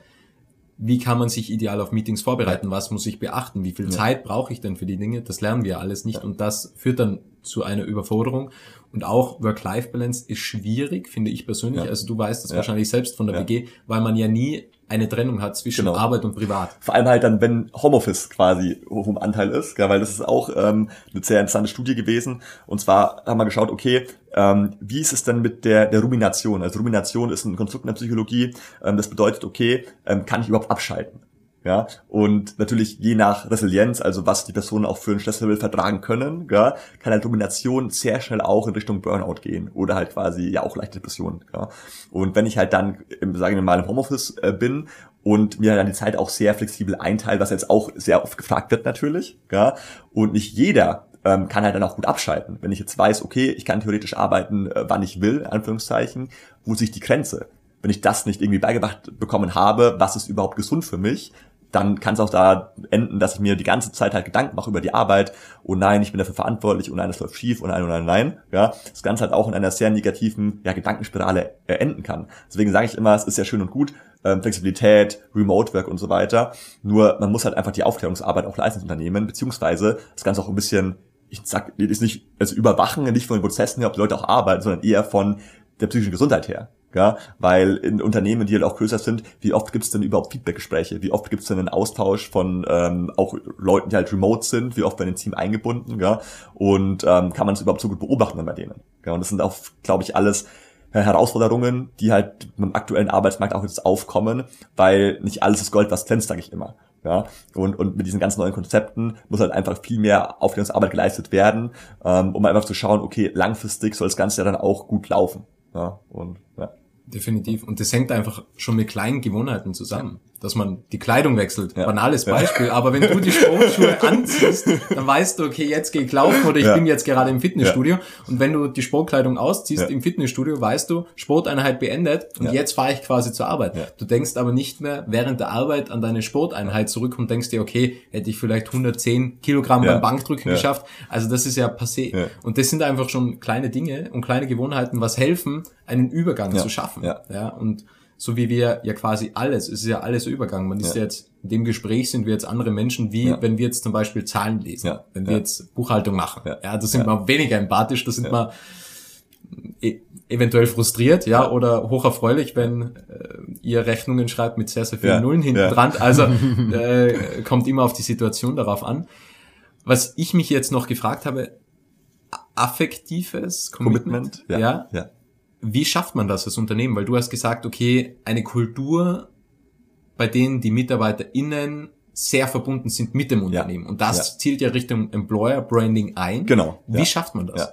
wie kann man sich ideal auf Meetings vorbereiten, was muss ich beachten, wie viel ja. Zeit brauche ich denn für die Dinge, das lernen wir alles nicht ja. und das führt dann zu einer Überforderung. Und auch Work-Life-Balance ist schwierig, finde ich persönlich, ja. also du weißt das wahrscheinlich selbst von der WG, weil man ja nie eine Trennung hat zwischen genau. Arbeit und Privat. Vor allem halt dann, wenn Homeoffice quasi hoch im Anteil ist, gell, weil das ist auch ähm, eine sehr interessante Studie gewesen. Und zwar haben wir geschaut, okay, ähm, wie ist es denn mit der, der Rumination? Also Rumination ist ein Konstrukt in der Psychologie. Ähm, das bedeutet, okay, ähm, kann ich überhaupt abschalten? Ja, und natürlich je nach Resilienz, also was die Personen auch für ein Stresslevel vertragen können, ja, kann halt Domination sehr schnell auch in Richtung Burnout gehen oder halt quasi ja auch leichte Depressionen. Ja. Und wenn ich halt dann, sagen wir mal, im Homeoffice äh, bin und mir dann die Zeit auch sehr flexibel einteile, was jetzt auch sehr oft gefragt wird natürlich, ja, und nicht jeder ähm, kann halt dann auch gut abschalten. Wenn ich jetzt weiß, okay, ich kann theoretisch arbeiten, äh, wann ich will, Anführungszeichen, wo sich die Grenze? Wenn ich das nicht irgendwie beigebracht bekommen habe, was ist überhaupt gesund für mich, dann kann es auch da enden, dass ich mir die ganze Zeit halt Gedanken mache über die Arbeit. Oh nein, ich bin dafür verantwortlich. Oh nein, das läuft schief. Oh nein, oh nein, nein. Ja, das Ganze halt auch in einer sehr negativen ja, Gedankenspirale äh, enden kann. Deswegen sage ich immer, es ist ja schön und gut, ähm, Flexibilität, Remote Work und so weiter. Nur man muss halt einfach die Aufklärungsarbeit auch leisten Unternehmen, beziehungsweise das Ganze auch ein bisschen, ich sag, ist nicht, also überwachen, nicht von den Prozessen her, ob die Leute auch arbeiten, sondern eher von der psychischen Gesundheit her. Ja, weil in Unternehmen, die halt auch größer sind, wie oft gibt es denn überhaupt Feedbackgespräche? Wie oft gibt es denn einen Austausch von ähm, auch Leuten, die halt remote sind? Wie oft werden ins Team eingebunden? Ja, und ähm, kann man es überhaupt so gut beobachten bei denen? Ja, und das sind auch, glaube ich, alles Herausforderungen, die halt im aktuellen Arbeitsmarkt auch jetzt aufkommen, weil nicht alles ist Gold, was glänzt, sage ich immer. Ja, und, und mit diesen ganz neuen Konzepten muss halt einfach viel mehr Aufklärungsarbeit geleistet werden, ähm, um einfach zu schauen, okay, langfristig soll das Ganze ja dann auch gut laufen. Ja, und ja. Definitiv. Und das hängt einfach schon mit kleinen Gewohnheiten zusammen dass man die Kleidung wechselt. Ja. Banales Beispiel. Ja. Aber wenn du die Sportschuhe anziehst, dann weißt du, okay, jetzt gehe ich laufen oder ich ja. bin jetzt gerade im Fitnessstudio. Und wenn du die Sportkleidung ausziehst im Fitnessstudio, weißt du, Sporteinheit beendet und jetzt fahre ich quasi zur Arbeit. Du denkst aber nicht mehr während der Arbeit an deine Sporteinheit zurück und denkst dir, okay, hätte ich vielleicht 110 Kilogramm beim Bankdrücken geschafft. Also das ist ja passé. Und das sind einfach schon kleine Dinge und kleine Gewohnheiten, was helfen, einen Übergang zu schaffen. Ja. und so wie wir ja quasi alles, es ist ja alles Übergang. Man ist ja. jetzt, in dem Gespräch sind wir jetzt andere Menschen, wie ja. wenn wir jetzt zum Beispiel Zahlen lesen, ja. wenn wir jetzt Buchhaltung machen. Ja, das sind wir weniger empathisch, das sind wir e eventuell frustriert, ja, oder hocherfreulich, wenn äh, ihr Rechnungen schreibt mit sehr, sehr vielen Nullen hinten dran. Also äh, kommt immer auf die Situation darauf an. Was ich mich jetzt noch gefragt habe, affektives Commitment, Commitment ja, ja wie schafft man das als Unternehmen? Weil du hast gesagt, okay, eine Kultur, bei denen die MitarbeiterInnen sehr verbunden sind mit dem Unternehmen. Ja. Und das ja. zielt ja Richtung Employer Branding ein. Genau. Wie ja. schafft man das?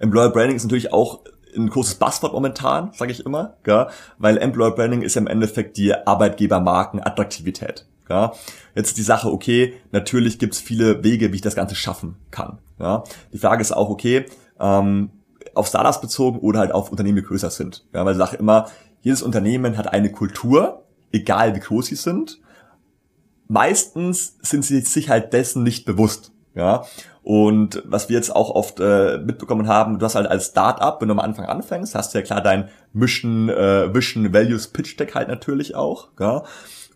Employer Branding ist natürlich auch ein großes Buzzword momentan, sage ich immer, gell? weil Employer Branding ist ja im Endeffekt die Arbeitgebermarken-Attraktivität. Ja, jetzt die Sache, okay, natürlich gibt's viele Wege, wie ich das Ganze schaffen kann. Ja, die Frage ist auch, okay, ähm, auf Startups bezogen oder halt auf Unternehmen, die größer sind. Ja, weil ich sage immer, jedes Unternehmen hat eine Kultur, egal wie groß sie sind. Meistens sind sie sich halt dessen nicht bewusst. Ja, und was wir jetzt auch oft äh, mitbekommen haben, du hast halt als Startup, wenn du am Anfang anfängst, hast du ja klar dein Mission, äh, Vision Values Pitch Deck halt natürlich auch. Ja?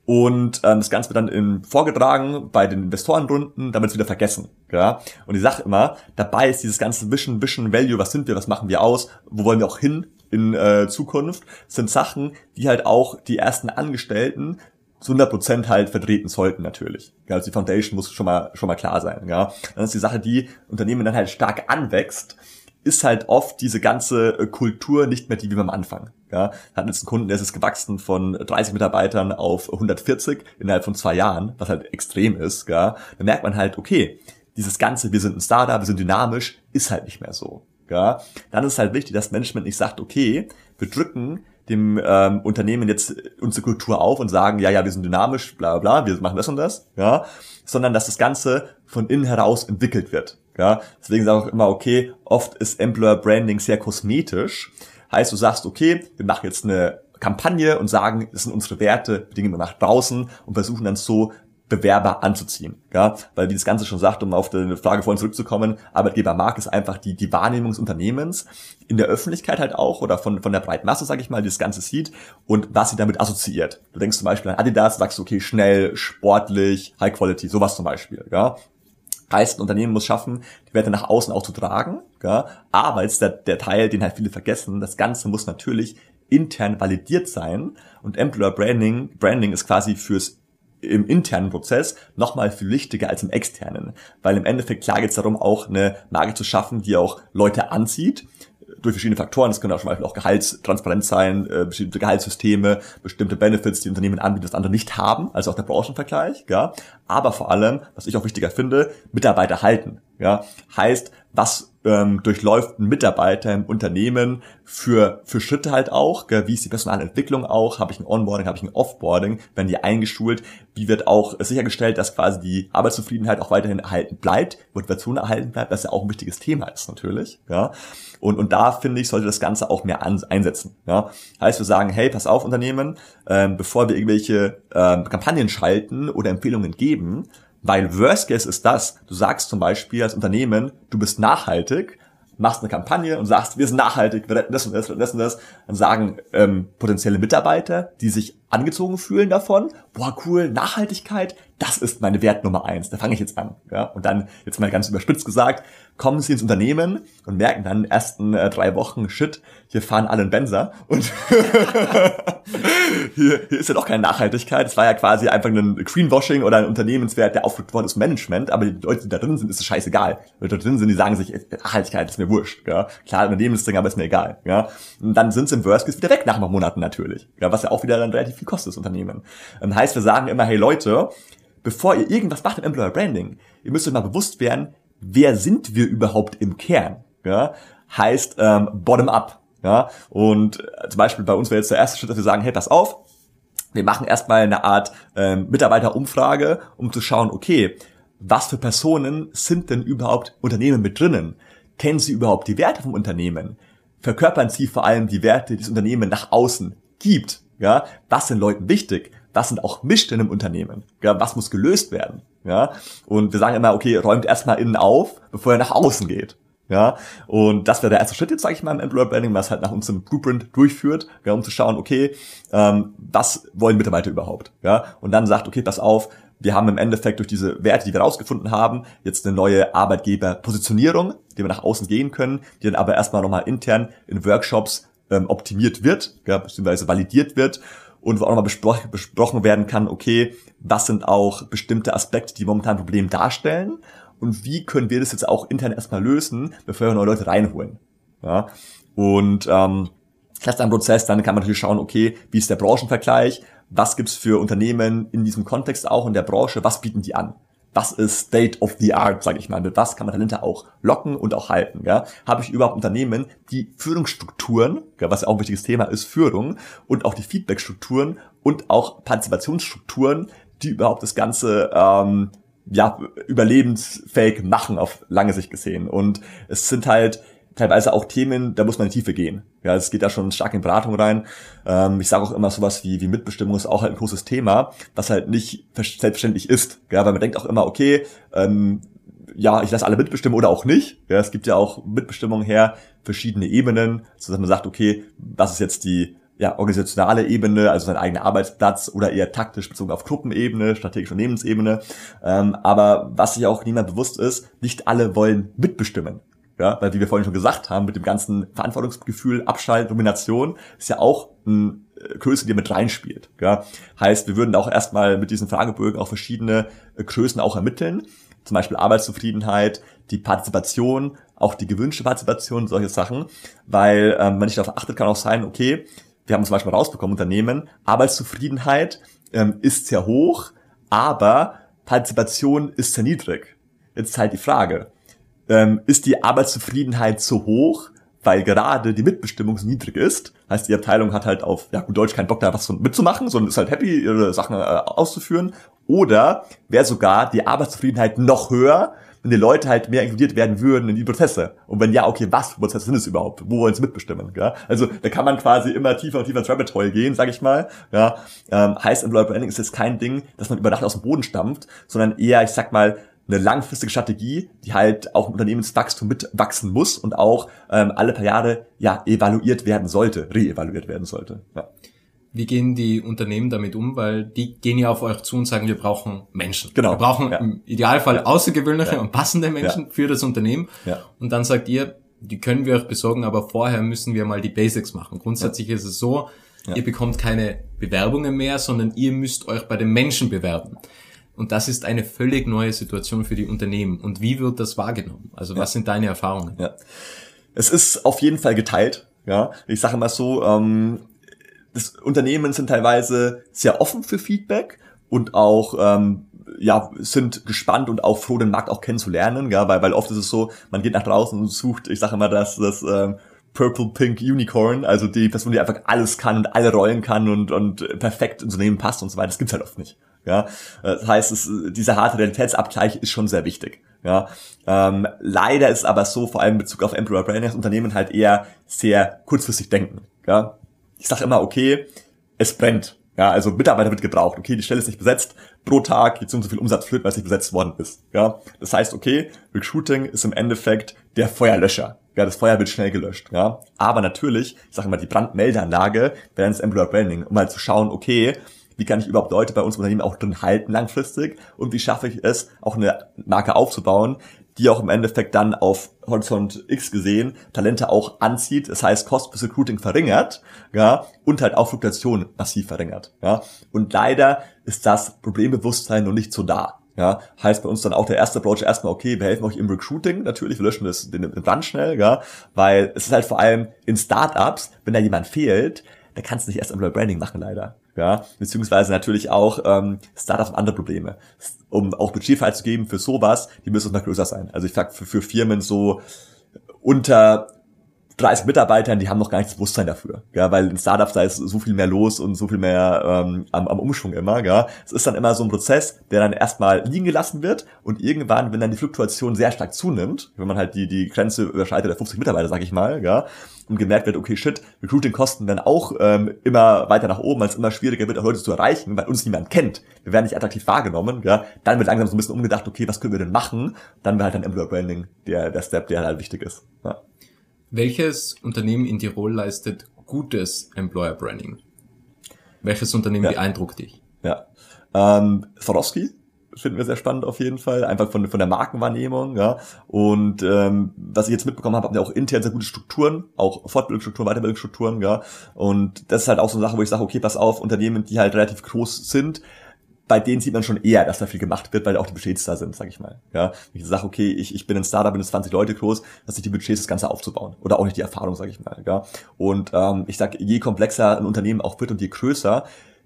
Und ähm, das Ganze wird dann in, vorgetragen bei den Investorenrunden, damit es wieder vergessen. Ja? Und ich sage immer, dabei ist dieses ganze Vision, Vision, Value, was sind wir, was machen wir aus, wo wollen wir auch hin in äh, Zukunft, sind Sachen, die halt auch die ersten Angestellten zu 100% halt vertreten sollten natürlich. Ja, also die Foundation muss schon mal schon mal klar sein. Ja, dann ist die Sache, die Unternehmen dann halt stark anwächst, ist halt oft diese ganze äh, Kultur nicht mehr die wie beim Anfang. Ja, hatten jetzt einen Kunden, der ist gewachsen von 30 Mitarbeitern auf 140 innerhalb von zwei Jahren, was halt extrem ist. Ja, da merkt man halt, okay, dieses ganze, wir sind ein Startup, wir sind dynamisch, ist halt nicht mehr so. Ja, dann ist halt wichtig, dass Management nicht sagt, okay, wir drücken dem ähm, Unternehmen jetzt unsere Kultur auf und sagen, ja, ja, wir sind dynamisch, bla bla, bla wir machen das und das, ja, sondern dass das Ganze von innen heraus entwickelt wird. Ja, deswegen sage ich auch immer, okay, oft ist Employer Branding sehr kosmetisch. Heißt, du sagst, okay, wir machen jetzt eine Kampagne und sagen, das sind unsere Werte, Dinge wir nach draußen und versuchen dann so Bewerber anzuziehen. Ja, weil wie das Ganze schon sagt, um auf die Frage vorhin zurückzukommen, Arbeitgebermarkt ist einfach die, die Wahrnehmung des Unternehmens in der Öffentlichkeit halt auch oder von, von der breiten Masse, sage ich mal, die das Ganze sieht und was sie damit assoziiert. Du denkst zum Beispiel an Adidas, sagst okay, schnell, sportlich, High Quality, sowas zum Beispiel. Ja, heißt, ein Unternehmen muss schaffen, die Werte nach außen auch zu tragen, ja, aber jetzt der, der Teil, den halt viele vergessen, das Ganze muss natürlich intern validiert sein. Und Employer Branding, Branding ist quasi fürs im internen Prozess nochmal viel wichtiger als im externen. Weil im Endeffekt klar geht es darum, auch eine Marke zu schaffen, die auch Leute anzieht, durch verschiedene Faktoren. Das können auch zum Beispiel auch Gehaltstransparenz sein, äh, bestimmte Gehaltssysteme, bestimmte Benefits, die Unternehmen anbieten, das andere nicht haben, also auch der Branchenvergleich. Ja. Aber vor allem, was ich auch wichtiger finde, Mitarbeiter halten. Ja. Heißt, was ähm, durchläuft ein Mitarbeiter im Unternehmen für, für Schritte halt auch, gell? wie ist die Personalentwicklung auch, habe ich ein Onboarding, habe ich ein Offboarding, werden die eingeschult, wie wird auch sichergestellt, dass quasi die Arbeitszufriedenheit auch weiterhin erhalten bleibt, Motivation erhalten bleibt, was ja auch ein wichtiges Thema ist natürlich, ja, und, und da finde ich, sollte das Ganze auch mehr an, einsetzen, ja, heißt wir sagen, hey, pass auf Unternehmen, ähm, bevor wir irgendwelche ähm, Kampagnen schalten oder Empfehlungen geben, weil Worst Case ist das, du sagst zum Beispiel als Unternehmen, du bist nachhaltig, machst eine Kampagne und sagst, wir sind nachhaltig, wir retten das und das und das und das, dann sagen ähm, potenzielle Mitarbeiter, die sich angezogen fühlen davon, boah cool, Nachhaltigkeit, das ist meine Wert Nummer eins, da fange ich jetzt an. Ja? Und dann, jetzt mal ganz überspitzt gesagt, kommen sie ins Unternehmen und merken dann in den ersten äh, drei Wochen, shit, hier fahren alle in Benzer und hier, hier ist ja doch keine Nachhaltigkeit. Es war ja quasi einfach ein Greenwashing oder ein Unternehmenswert, der aufgedrückt worden ist Management, aber die Leute, die da drin sind, ist es scheißegal. Die da drin sind, die sagen sich, Nachhaltigkeit ist mir wurscht. Ja? Klar, Unternehmensding, aber ist mir egal. Ja? Und dann sind sie im Worst Case wieder weg nach ein paar Monaten natürlich. Ja? Was ja auch wieder dann relativ viel kostet, das Unternehmen. Ähm, heißt, wir sagen immer, hey Leute, bevor ihr irgendwas macht im Employer Branding, ihr müsst euch mal bewusst werden, wer sind wir überhaupt im Kern? Ja? Heißt ähm, bottom up. Ja? Und äh, zum Beispiel bei uns wäre jetzt der erste Schritt, dass wir sagen, hey, pass auf, wir machen erstmal eine Art ähm, Mitarbeiterumfrage, um zu schauen, okay, was für Personen sind denn überhaupt Unternehmen mit drinnen? Kennen sie überhaupt die Werte vom Unternehmen? Verkörpern sie vor allem die Werte, die das Unternehmen nach außen gibt? Ja, was sind Leuten wichtig? Was sind auch Missstände im Unternehmen? Ja, was muss gelöst werden? Ja, und wir sagen immer, okay, räumt erstmal innen auf, bevor er nach außen geht. Ja, und das wäre der erste Schritt jetzt, sage ich mal, im Employer Branding, was halt nach unserem Blueprint durchführt, ja, um zu schauen, okay, ähm, was wollen Mitarbeiter überhaupt? Ja, und dann sagt, okay, pass auf, wir haben im Endeffekt durch diese Werte, die wir rausgefunden haben, jetzt eine neue Arbeitgeberpositionierung, die wir nach außen gehen können, die dann aber erstmal nochmal intern in Workshops ähm, optimiert wird, ja, beziehungsweise validiert wird und wo auch nochmal bespro besprochen werden kann, okay, was sind auch bestimmte Aspekte, die momentan ein Problem darstellen und wie können wir das jetzt auch intern erstmal lösen, bevor wir neue Leute reinholen. Ja? Und ähm, das ist ein Prozess, dann kann man natürlich schauen, okay, wie ist der Branchenvergleich, was gibt's für Unternehmen in diesem Kontext auch in der Branche, was bieten die an? Was ist State of the Art, sage ich mal, mit was kann man Talente auch locken und auch halten. Ja? Habe ich überhaupt Unternehmen, die Führungsstrukturen, ja, was ja auch ein wichtiges Thema ist, Führung und auch die Feedbackstrukturen und auch Partizipationsstrukturen, die überhaupt das Ganze ähm, ja, überlebensfähig machen auf lange Sicht gesehen. Und es sind halt teilweise auch Themen, da muss man in die Tiefe gehen. Ja, es geht da schon stark in Beratung rein. Ähm, ich sage auch immer sowas wie, wie Mitbestimmung ist auch halt ein großes Thema, was halt nicht selbstverständlich ist. Ja, weil man denkt auch immer, okay, ähm, ja, ich lasse alle mitbestimmen oder auch nicht. Ja, es gibt ja auch Mitbestimmung her, verschiedene Ebenen, so dass man sagt, okay, was ist jetzt die ja, organisationale Ebene, also sein eigener Arbeitsplatz oder eher taktisch bezogen auf Gruppenebene, strategische Unternehmensebene. Ähm, aber was sich auch niemand bewusst ist, nicht alle wollen mitbestimmen. Ja, weil wie wir vorhin schon gesagt haben, mit dem ganzen Verantwortungsgefühl, Abschalt, Domination, ist ja auch ein äh, Größe, die mit reinspielt. Ja. Heißt, wir würden auch erstmal mit diesen Fragebögen auch verschiedene äh, Größen auch ermitteln. Zum Beispiel Arbeitszufriedenheit, die Partizipation, auch die gewünschte Partizipation, solche Sachen. Weil, ähm, wenn ich darauf achtet, kann auch sein, okay, wir haben zum Beispiel rausbekommen, Unternehmen, Arbeitszufriedenheit ähm, ist sehr hoch, aber Partizipation ist sehr niedrig. Jetzt ist halt die Frage, ähm, ist die Arbeitszufriedenheit zu hoch, weil gerade die Mitbestimmung so niedrig ist. Heißt, die Abteilung hat halt auf ja, gut Deutsch keinen Bock da was mitzumachen, sondern ist halt happy, ihre Sachen äh, auszuführen. Oder wäre sogar die Arbeitszufriedenheit noch höher, wenn die Leute halt mehr inkludiert werden würden in die Prozesse. Und wenn ja, okay, was für Prozesse sind es überhaupt? Wo wollen sie mitbestimmen? Ja? Also da kann man quasi immer tiefer und tiefer ins Rabbit Hole gehen, sag ich mal. Ja? Ähm, heißt, Employer Branding ist jetzt kein Ding, das man über Nacht aus dem Boden stampft, sondern eher, ich sag mal, eine langfristige Strategie, die halt auch im Unternehmenswachstum mitwachsen muss und auch ähm, alle paar Jahre ja evaluiert werden sollte, reevaluiert werden sollte. Ja. Wie gehen die Unternehmen damit um? Weil die gehen ja auf euch zu und sagen, wir brauchen Menschen. Genau. Wir brauchen Ja. im Idealfall außergewöhnliche Ja. und passende Menschen für das Unternehmen. Ja. Und dann sagt ihr, die können wir euch besorgen, aber vorher müssen wir mal die Basics machen. Grundsätzlich ist es so, ihr bekommt keine Bewerbungen mehr, sondern ihr müsst euch bei den Menschen bewerben. Und das ist eine völlig neue Situation für die Unternehmen. Und wie wird das wahrgenommen? Also was sind deine Erfahrungen? Ja. Es ist auf jeden Fall geteilt. Ja, ich sage mal so, ähm, das Unternehmen sind teilweise sehr offen für Feedback und auch ähm, ja sind gespannt und auch froh, den Markt auch kennenzulernen, ja, weil weil oft ist es so, man geht nach draußen und sucht, ich sage immer, das das ähm, Purple Pink Unicorn, also die Person, die einfach alles kann und alle Rollen kann und und perfekt ins Unternehmen passt und so weiter. Das gibt's halt oft nicht. Ja, das heißt, es, dieser harte Realitätsabgleich ist schon sehr wichtig. Ja, ähm, leider ist aber so, vor allem in Bezug auf Employer Branding, dass Unternehmen halt eher sehr kurzfristig denken. Ja, ich sage immer, okay, es brennt. Ja, also Mitarbeiter wird gebraucht. Okay, die Stelle ist nicht besetzt. Pro Tag geht so so viel Umsatz flöten, weil es nicht besetzt worden ist. Ja, das heißt, okay, Recruiting ist im Endeffekt der Feuerlöscher. Ja, das Feuer wird schnell gelöscht. Ja, aber natürlich, ich sage immer, die Brandmeldeanlage wäre das Employer Branding, um mal zu schauen, okay, wie kann ich überhaupt Leute bei uns im Unternehmen auch drin halten langfristig und wie schaffe ich es, auch eine Marke aufzubauen, die auch im Endeffekt dann auf Horizont X gesehen Talente auch anzieht, das heißt Cost bis Recruiting verringert, ja, und halt auch Fluktuation massiv verringert, ja. Und leider ist das Problembewusstsein noch nicht so da. Ja, heißt bei uns dann auch der erste Approach erstmal, okay, wir helfen euch im Recruiting, natürlich, wir löschen das, den, den Brand schnell, ja, weil es ist halt vor allem in Startups, wenn da jemand fehlt, da kannst du nicht erst Employer Branding machen, leider. Ja, beziehungsweise natürlich auch ähm, Startups haben andere Probleme. Um auch Budget freizugeben für sowas, die müssen mal größer sein. Also ich sag für, für Firmen so unter 30 Mitarbeitern, die haben noch gar nicht das Bewusstsein dafür. Ja, weil in Startups da ist so viel mehr los und so viel mehr ähm, am, am Umschwung immer. Ja. Es ist dann immer so ein Prozess, der dann erstmal liegen gelassen wird und irgendwann, wenn dann die Fluktuation sehr stark zunimmt, wenn man halt die, die Grenze überschreitet der 50 Mitarbeiter, sag ich mal, ja, und gemerkt wird, okay, shit, Recruiting-Kosten werden auch ähm, immer weiter nach oben, weil es immer schwieriger wird, auch Leute zu erreichen, weil uns niemand kennt. Wir werden nicht attraktiv wahrgenommen, ja. Dann wird langsam so ein bisschen umgedacht, okay, was können wir denn machen? Dann wäre halt dann Employer Branding der, der Step, der halt wichtig ist. Ja. Welches Unternehmen in Tirol leistet gutes Employer Branding? Welches Unternehmen Ja. beeindruckt dich? Ja. Ähm, Swarovski finden wir sehr spannend auf jeden Fall, einfach von, von der Markenwahrnehmung, ja. Und ähm, was ich jetzt mitbekommen habe, haben wir auch intern sehr gute Strukturen, auch Fortbildungsstrukturen, Weiterbildungsstrukturen, ja. Und das ist halt auch so eine Sache, wo ich sage, okay, pass auf, Unternehmen, die halt relativ groß sind, bei denen sieht man schon eher, dass da viel gemacht wird, weil auch die Budgets da sind, sag ich mal. Ja, wenn ich sage, okay, ich, ich bin ein Startup, bin jetzt 20 Leute groß, dass nicht die Budgets das Ganze aufzubauen oder auch nicht die Erfahrung, sag ich mal. Ja, und ähm, ich sag, je komplexer ein Unternehmen auch wird und je größer,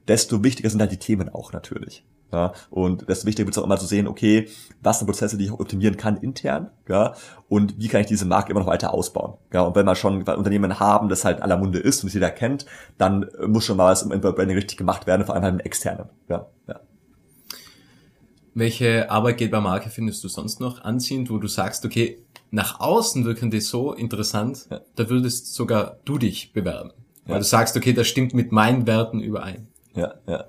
desto wichtiger sind halt die Themen auch natürlich. Ja, und desto wichtiger wird es auch immer zu sehen, okay, was sind Prozesse, die ich optimieren kann intern, ja, und wie kann ich diese Marke immer noch weiter ausbauen. Ja, und wenn wir schon ein Unternehmen haben, das halt aller Munde ist und es jeder kennt, dann äh, muss schon mal was im Employer Branding richtig gemacht werden, vor allem halt im externen. Ja, ja. Welche Arbeitgebermarke findest du sonst noch anziehend, wo du sagst, okay, nach außen wirken die so interessant, Ja. da würdest sogar du dich bewerben. Weil Ja. du sagst, okay, das stimmt mit meinen Werten überein. Ja, ja.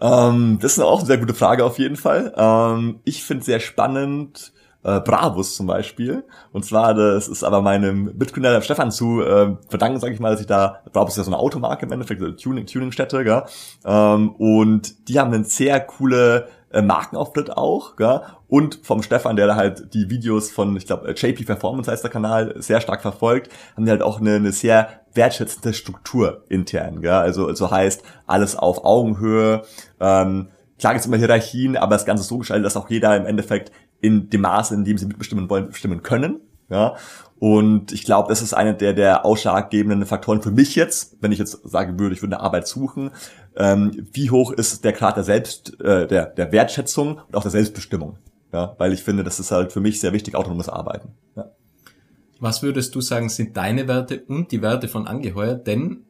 Ähm, das ist auch eine sehr gute Frage auf jeden Fall. Ähm, ich finde sehr spannend äh, Bravus zum Beispiel. Und zwar, das ist aber meinem Mitgründer Stefan zu äh, verdanken, sage ich mal, dass ich da, Bravus ist ja so eine Automarke im Endeffekt, so eine Tuning, Tuningstätte, gell? Ähm, und die haben einen sehr coole äh, Markenauftritt auch, gell? und vom Stefan, der da halt die Videos von, ich glaube, JP Performance heißt der Kanal, sehr stark verfolgt, haben die halt auch eine, eine sehr wertschätzende Struktur intern, gell? also also heißt alles auf Augenhöhe, ähm, klar gibt's immer Hierarchien, aber das Ganze ist so gestaltet, dass auch jeder im Endeffekt in dem Maße, in dem sie mitbestimmen wollen, bestimmen können, ja, und ich glaube, das ist einer der, der ausschlaggebenden Faktoren für mich jetzt, wenn ich jetzt sagen würde, ich würde eine Arbeit suchen. Ähm, wie hoch ist der Grad der Selbst, äh, der, der Wertschätzung und auch der Selbstbestimmung? Ja, weil ich finde, das ist halt für mich sehr wichtig, autonomes Arbeiten. Ja. Was würdest du sagen, sind deine Werte und die Werte von Angeheuert? Denn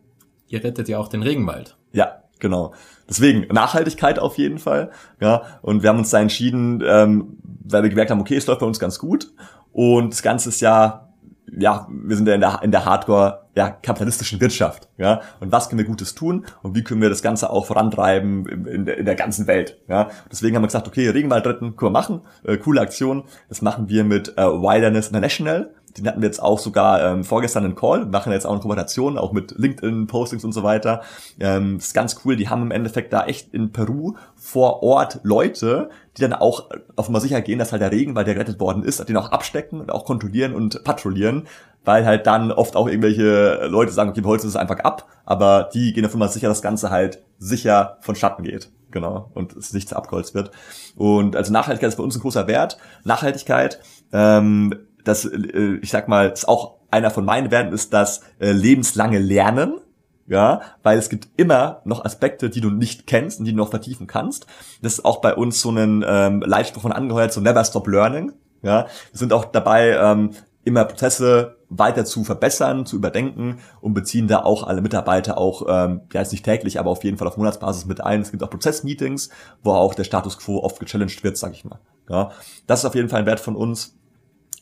ihr rettet ja auch den Regenwald. Ja, genau. Deswegen Nachhaltigkeit auf jeden Fall. Ja, und wir haben uns da entschieden, ähm, weil wir gemerkt haben, okay, es läuft bei uns ganz gut und das Ganze ist ja ja, wir sind ja in der, in der Hardcore, ja, kapitalistischen Wirtschaft, ja. Und was können wir Gutes tun und wie können wir das Ganze auch vorantreiben in, in, der, in der ganzen Welt, ja. Deswegen haben wir gesagt, okay, Regenwald retten, können wir machen, äh, coole Aktion. Das machen wir mit äh, Wilderness International den hatten wir jetzt auch sogar ähm, vorgestern einen Call, machen jetzt auch eine Kooperation, auch mit LinkedIn-Postings und so weiter. Ähm, ist ganz cool, die haben im Endeffekt da echt in Peru vor Ort Leute, die dann auch auf mal sicher gehen, dass halt der Regen, weil der gerettet worden ist, den auch abstecken und auch kontrollieren und patrouillieren, weil halt dann oft auch irgendwelche Leute sagen, okay, wir holzen es einfach ab, aber die gehen dafür mal sicher, dass das Ganze halt sicher von Schatten geht. Genau, und es nicht abgeholzt wird. Und also Nachhaltigkeit ist bei uns ein großer Wert. Nachhaltigkeit ähm, das, äh, ich sag mal, ist auch einer von meinen Werten, ist das äh, lebenslange Lernen. Ja, weil es gibt immer noch Aspekte, die du nicht kennst und die du noch vertiefen kannst. Das ist auch bei uns so ein ähm, Leitspruch von angeheuert, so never stop learning. Ja, wir sind auch dabei, ähm, immer Prozesse weiter zu verbessern, zu überdenken und beziehen da auch alle Mitarbeiter auch, ähm, ja jetzt nicht täglich, aber auf jeden Fall auf Monatsbasis mit ein. Es gibt auch Prozessmeetings, wo auch der Status quo oft gechallenged wird, sag ich mal. Ja, das ist auf jeden Fall ein Wert von uns.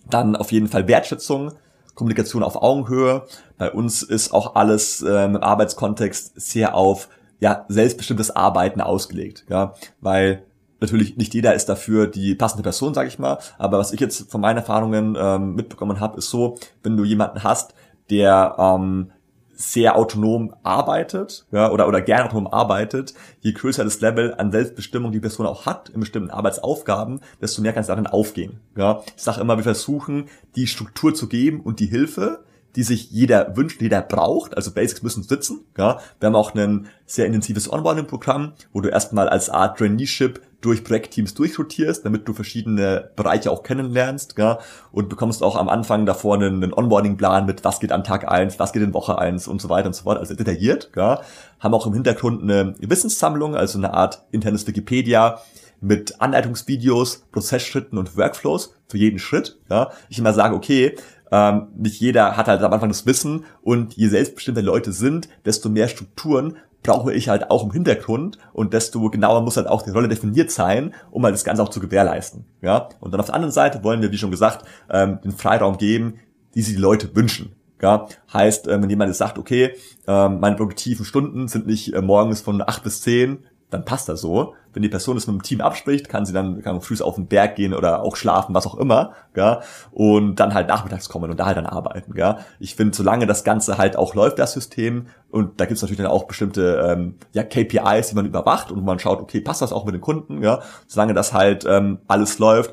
Dann auf jeden Fall Wertschätzung, Kommunikation auf Augenhöhe. Bei uns ist auch alles ähm, im Arbeitskontext sehr auf ja, selbstbestimmtes Arbeiten ausgelegt, ja, weil natürlich nicht jeder ist dafür die passende Person, sage ich mal, aber was ich jetzt von meinen Erfahrungen ähm, mitbekommen habe, ist so, wenn du jemanden hast, der ähm, sehr autonom arbeitet, ja, oder, oder gerne autonom arbeitet, je größer das Level an Selbstbestimmung die Person auch hat in bestimmten Arbeitsaufgaben, desto mehr kann es darin aufgehen, ja. Ich sage immer, wir versuchen, die Struktur zu geben und die Hilfe, die sich jeder wünscht, jeder braucht. Also Basics müssen sitzen. Ja. Wir haben auch ein sehr intensives Onboarding-Programm, wo du erstmal als Art Traineeship durch Projektteams durchrotierst, damit du verschiedene Bereiche auch kennenlernst, ja, und bekommst auch am Anfang davor einen, einen Onboarding-Plan mit, was geht an Tag eins, was geht in Woche eins und so weiter und so fort, also detailliert, ja. Haben auch im Hintergrund eine Wissenssammlung, also eine Art internes Wikipedia mit Anleitungsvideos, Prozessschritten und Workflows für jeden Schritt, ja. Ich immer sage, okay, ähm, nicht jeder hat halt am Anfang das Wissen und je selbstbestimmter Leute sind, desto mehr Strukturen brauche ich halt auch im Hintergrund und desto genauer muss halt auch die Rolle definiert sein, um halt das Ganze auch zu gewährleisten. Ja? Und dann auf der anderen Seite wollen wir, wie schon gesagt, ähm, den Freiraum geben, die sich die Leute wünschen. Ja, heißt, ähm, wenn jemand jetzt sagt, okay, ähm, meine produktiven Stunden sind nicht äh, morgens von acht bis zehn, dann passt das so. Wenn die Person das mit dem Team abspricht, kann sie dann kann früh auf den Berg gehen oder auch schlafen, was auch immer, ja, und dann halt nachmittags kommen und da halt dann arbeiten, ja. Ich finde, solange das Ganze halt auch läuft, das System, und da gibt es natürlich dann auch bestimmte ähm, ja, KPIs, die man überwacht und man schaut, okay, passt das auch mit den Kunden, ja, solange das halt ähm, alles läuft,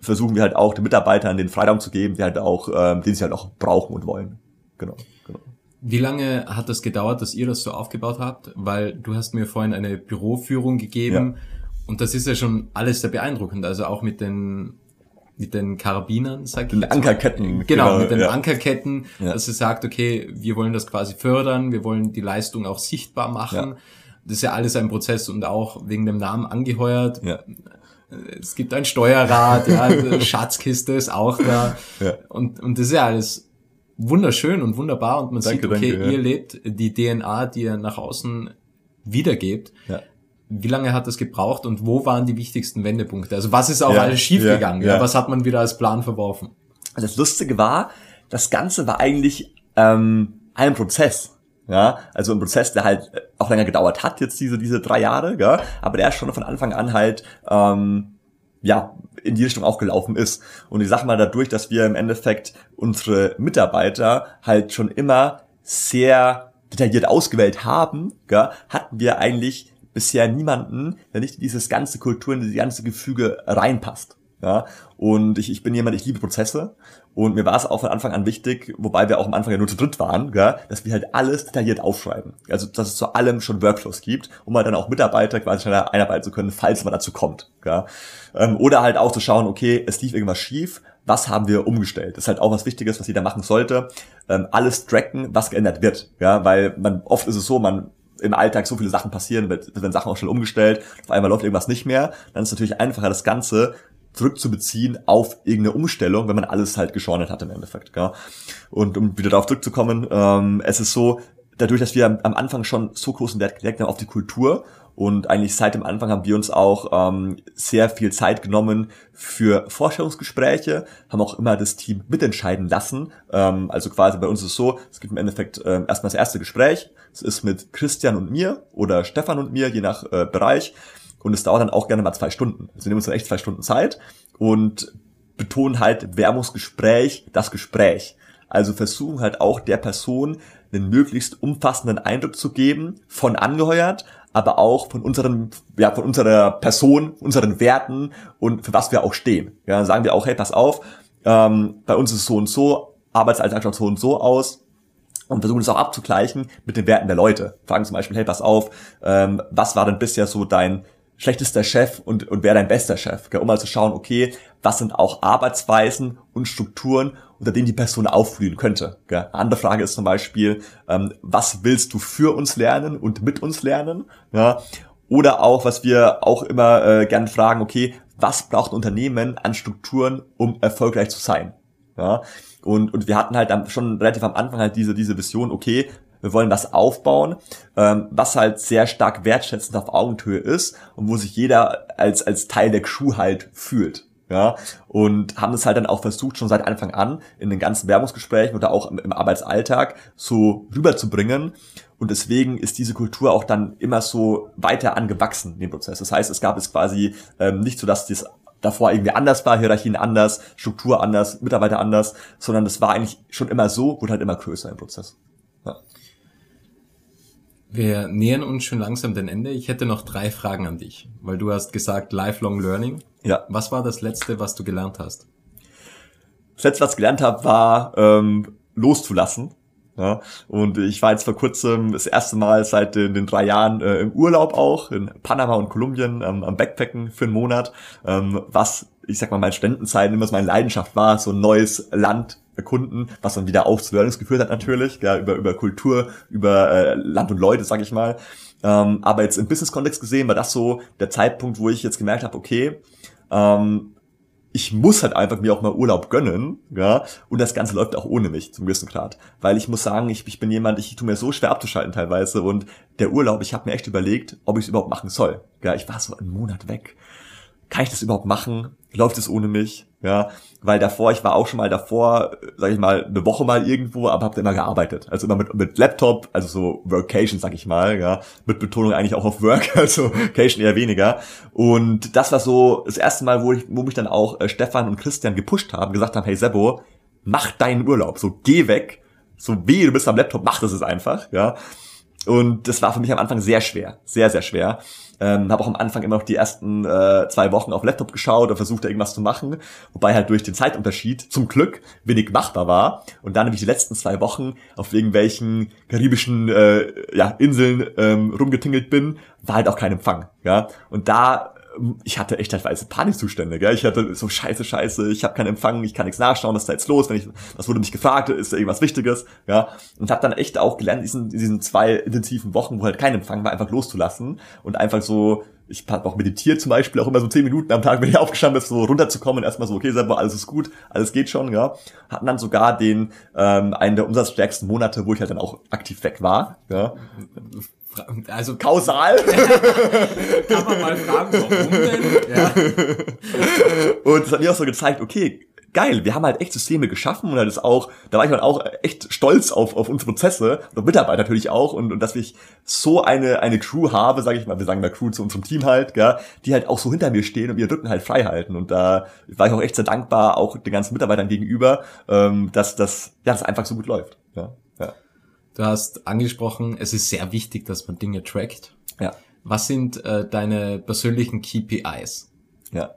versuchen wir halt auch den Mitarbeitern den Freiraum zu geben, die halt auch, ähm, den sie halt auch brauchen und wollen. Genau. Wie lange hat das gedauert, dass ihr das so aufgebaut habt? Weil du hast mir vorhin eine Büroführung gegeben ja. und das ist ja schon alles sehr beeindruckend. Also auch mit den mit den Karabinern, sag ich. Den Ankerketten. Genau, genau, mit den ja. Ankerketten, ja. dass ihr sagt, okay, wir wollen das quasi fördern, wir wollen die Leistung auch sichtbar machen. Das ist ja alles ein Prozess und auch wegen dem Namen angeheuert. Es gibt ein Steuerrad, ja, Schatzkiste ist auch da. Und, und das ist ja alles wunderschön und wunderbar und man danke, sieht, okay, danke, ja. ihr lebt die DNA, die ihr nach außen wiedergebt. Ja. Wie lange hat das gebraucht und wo waren die wichtigsten Wendepunkte? Also was ist auch ja, alles schiefgegangen? Ja, ja. Was hat man wieder als Plan verworfen? Das Lustige war, das Ganze war eigentlich ähm, ein Prozess. Ja, also ein Prozess, der halt auch länger gedauert hat, jetzt diese, diese drei Jahre, ja, aber der schon von Anfang an halt ähm, ja, in die Richtung auch gelaufen ist. Und ich sag mal, dadurch, dass wir im Endeffekt unsere Mitarbeiter halt schon immer sehr detailliert ausgewählt haben, gell, hatten wir eigentlich bisher niemanden, der nicht in dieses ganze Kultur, in dieses ganze Gefüge reinpasst. Ja, und ich, ich bin jemand, ich liebe Prozesse und mir war es auch von Anfang an wichtig, wobei wir auch am Anfang ja nur zu dritt waren, gell, dass wir halt alles detailliert aufschreiben. Also dass es zu allem schon Workflows gibt, um halt dann auch Mitarbeiter quasi schneller einarbeiten zu können, falls man dazu kommt. Gell. Ähm, oder halt auch zu schauen, okay, es lief irgendwas schief, was haben wir umgestellt? Das ist halt auch was Wichtiges, was jeder machen sollte. Ähm, alles tracken, was geändert wird. Ja, weil man oft ist es so, man im Alltag so viele Sachen passieren, wird, werden Sachen auch schnell umgestellt, auf einmal läuft irgendwas nicht mehr, dann ist es natürlich einfacher, das Ganze zurückzubeziehen auf irgendeine Umstellung, wenn man alles halt geschornet hat im Endeffekt. Gell? Und um wieder darauf zurückzukommen, ähm, es ist so, dadurch, dass wir am Anfang schon so großen Wert gelegt haben auf die Kultur und eigentlich seit dem Anfang haben wir uns auch ähm, sehr viel Zeit genommen für Vorstellungsgespräche, haben auch immer das Team mitentscheiden lassen. Ähm, also quasi bei uns ist es so, es gibt im Endeffekt ähm, erstmal das erste Gespräch. Es ist mit Christian und mir oder Stefan und mir, je nach äh, Bereich. Und es dauert dann auch gerne mal zwei Stunden. Also wir nehmen uns dann echt zwei Stunden Zeit und betonen halt Werbungsgespräch, das Gespräch. Also versuchen halt auch der Person einen möglichst umfassenden Eindruck zu geben von angeheuert, aber auch von unseren, ja, von unserer Person, unseren Werten und für was wir auch stehen. Ja, dann sagen wir auch, hey, pass auf, ähm, bei uns ist es so und so, Arbeitsalltag schaut so und so aus und versuchen es auch abzugleichen mit den Werten der Leute. Fragen zum Beispiel, hey, pass auf, ähm, was war denn bisher so dein schlechtester Chef und, und wer dein bester Chef, gell? um mal zu schauen, okay, was sind auch Arbeitsweisen und Strukturen, unter denen die Person aufblühen könnte. Gell? Eine andere Frage ist zum Beispiel, ähm, was willst du für uns lernen und mit uns lernen? Ja? Oder auch, was wir auch immer äh, gern fragen, okay, was braucht ein Unternehmen an Strukturen, um erfolgreich zu sein? Ja? Und, und wir hatten halt dann schon relativ am Anfang halt diese, diese Vision, okay, wir wollen was aufbauen, ähm, was halt sehr stark wertschätzend auf Augenhöhe ist und wo sich jeder als, als Teil der Crew halt fühlt. Ja, und haben es halt dann auch versucht, schon seit Anfang an in den ganzen Werbungsgesprächen oder auch im, im Arbeitsalltag so rüberzubringen. Und deswegen ist diese Kultur auch dann immer so weiter angewachsen, den Prozess. Das heißt, es gab es quasi ähm, nicht so, dass das davor irgendwie anders war, Hierarchien anders, Struktur anders, Mitarbeiter anders, sondern das war eigentlich schon immer so, wurde halt immer größer im Prozess. Wir nähern uns schon langsam dem Ende. Ich hätte noch drei Fragen an dich, weil du hast gesagt Lifelong Learning. Ja. Was war das Letzte, was du gelernt hast? Das Letzte, was ich gelernt habe, war ähm, loszulassen. Ja, und ich war jetzt vor kurzem das erste Mal seit den, den drei Jahren äh, im Urlaub auch in Panama und Kolumbien ähm, am Backpacken für einen Monat, ähm, was ich sag mal meine Studentenzeiten immer so meine Leidenschaft war, so ein neues Land erkunden, was dann wieder auch zu Learnings geführt hat natürlich, ja, über, über Kultur, über äh, Land und Leute, sag ich mal. Ähm, aber jetzt im Business-Kontext gesehen war das so der Zeitpunkt, wo ich jetzt gemerkt habe, okay, ähm, ich muss halt einfach mir auch mal Urlaub gönnen, ja, und das Ganze läuft auch ohne mich zum gewissen Grad, weil ich muss sagen, ich, ich bin jemand, ich tue mir so schwer abzuschalten teilweise und der Urlaub, ich habe mir echt überlegt, ob ich es überhaupt machen soll, ja, ich war so einen Monat weg, kann ich das überhaupt machen? Läuft es ohne mich? Ja, weil davor, ich war auch schon mal davor, sag ich mal, eine Woche mal irgendwo, aber hab immer gearbeitet. Also immer mit, mit Laptop, also so Workation, sag ich mal, ja, mit Betonung eigentlich auch auf Work, also Cation eher weniger. Und das war so das erste Mal, wo ich, wo mich dann auch äh, Stefan und Christian gepusht haben, gesagt haben, hey Sebo, mach deinen Urlaub, so geh weg, so weh, du bist am Laptop, mach das es einfach, ja. Und das war für mich am Anfang sehr schwer, sehr, sehr schwer. Ähm, habe auch am Anfang immer noch die ersten äh, zwei Wochen auf Laptop geschaut und versucht, irgendwas zu machen. Wobei halt durch den Zeitunterschied zum Glück wenig machbar war. Und dann habe ich die letzten zwei Wochen auf irgendwelchen karibischen äh, ja, Inseln ähm, rumgetingelt bin, war halt auch kein Empfang. Ja? Und da ich hatte echt teilweise Panikzustände, gell? Ich hatte so scheiße, scheiße, ich habe keinen Empfang, ich kann nichts nachschauen, was ist da jetzt los, wenn ich, was wurde mich gefragt, ist da irgendwas Wichtiges, ja? Und habe dann echt auch gelernt, diesen, diesen zwei intensiven Wochen, wo halt kein Empfang war, einfach loszulassen und einfach so, ich habe auch meditiert zum Beispiel, auch immer so zehn Minuten am Tag, wenn ich aufgestanden bin, so runterzukommen, erstmal so, okay, selber alles ist gut, alles geht schon, ja. Hatten dann sogar den, ähm, einen der umsatzstärksten Monate, wo ich halt dann auch aktiv weg war, ja. Also kausal. Kann man mal fragen, warum denn? Ja. Und das hat mir auch so gezeigt, okay, geil, wir haben halt echt Systeme geschaffen und halt ist auch, da war ich halt auch echt stolz auf, auf unsere Prozesse und Mitarbeiter natürlich auch und, und dass ich so eine, eine Crew habe, sage ich mal, wir sagen da Crew zu unserem Team halt, gell, die halt auch so hinter mir stehen und ihren Rücken halt frei halten und da war ich auch echt sehr dankbar, auch den ganzen Mitarbeitern gegenüber, ähm, dass das, ja, das einfach so gut läuft, ja. Du hast angesprochen, es ist sehr wichtig, dass man Dinge trackt. Ja. Was sind äh, deine persönlichen KPIs? Ja.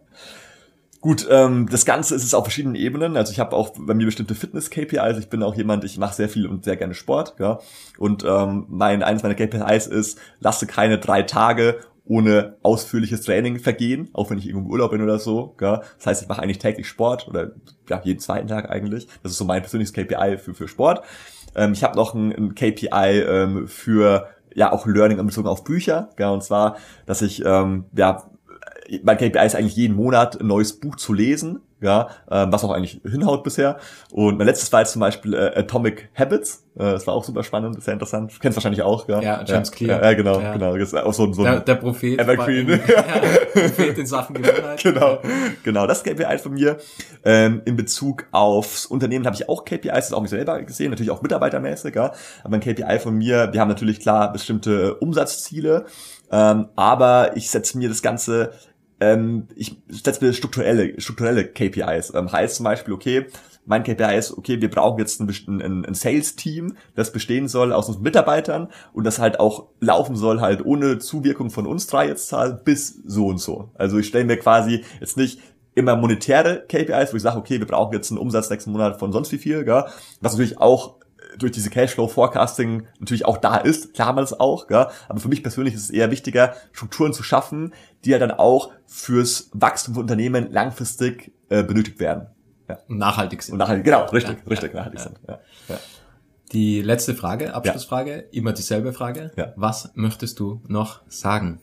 Gut, ähm, das Ganze ist es auf verschiedenen Ebenen. Also ich habe auch bei mir bestimmte Fitness-KPIs. Ich bin auch jemand, ich mache sehr viel und sehr gerne Sport. Ja. Und ähm, mein eines meiner KPIs ist, lasse keine drei Tage ohne ausführliches Training vergehen, auch wenn ich irgendwo im Urlaub bin oder so. Ja. Das heißt, ich mache eigentlich täglich Sport oder ja, jeden zweiten Tag eigentlich. Das ist so mein persönliches KPI für, für Sport. Ähm, ich habe noch ein, ein KPI ähm, für ja auch Learning bezogen auf Bücher, ja, und zwar, dass ich ähm, ja mein KPI ist eigentlich jeden Monat ein neues Buch zu lesen, ja, äh, was auch eigentlich hinhaut bisher. Und mein letztes war jetzt zum Beispiel äh, Atomic Habits. Äh, das war auch super spannend, sehr interessant. Du kennst wahrscheinlich auch, ja. Ja, James ja, Clear. Ja, genau, Ja. genau. Das ist auch so, so Der, der Prophet. Evergreen. war- Ja, Prophet in Sachen Gewohnheit. genau, genau. Das KPI von mir. Ähm, in Bezug aufs Unternehmen habe ich auch KPIs, das auch mich selber gesehen, natürlich auch mitarbeitermäßig, ja. Aber ein KPI von mir, wir haben natürlich klar bestimmte Umsatzziele, ähm, aber ich setze mir das Ganze, ähm, ich setze mir strukturelle, strukturelle KPIs. Ähm, heißt zum Beispiel, okay, mein KPI ist, okay, wir brauchen jetzt ein, ein, ein Sales-Team, das bestehen soll aus uns Mitarbeitern und das halt auch laufen soll, halt ohne Zuwirkung von uns drei jetzt halt bis so und so. Also ich stelle mir quasi jetzt nicht immer monetäre KPIs, wo ich sage, okay, wir brauchen jetzt einen Umsatz nächsten Monat von sonst wie viel, gell? was natürlich auch durch diese Cashflow-Forecasting natürlich auch da ist, klar haben wir das auch, gell? aber für mich persönlich ist es eher wichtiger, Strukturen zu schaffen, die ja dann auch fürs Wachstum von Unternehmen langfristig äh, benötigt werden. Ja. Nachhaltig sind. Und nachhaltig, genau, richtig, Ja, richtig ja, nachhaltig ja. sind. Ja. Ja. Die letzte Frage, Abschlussfrage, immer dieselbe Frage. Ja. Was möchtest du noch sagen?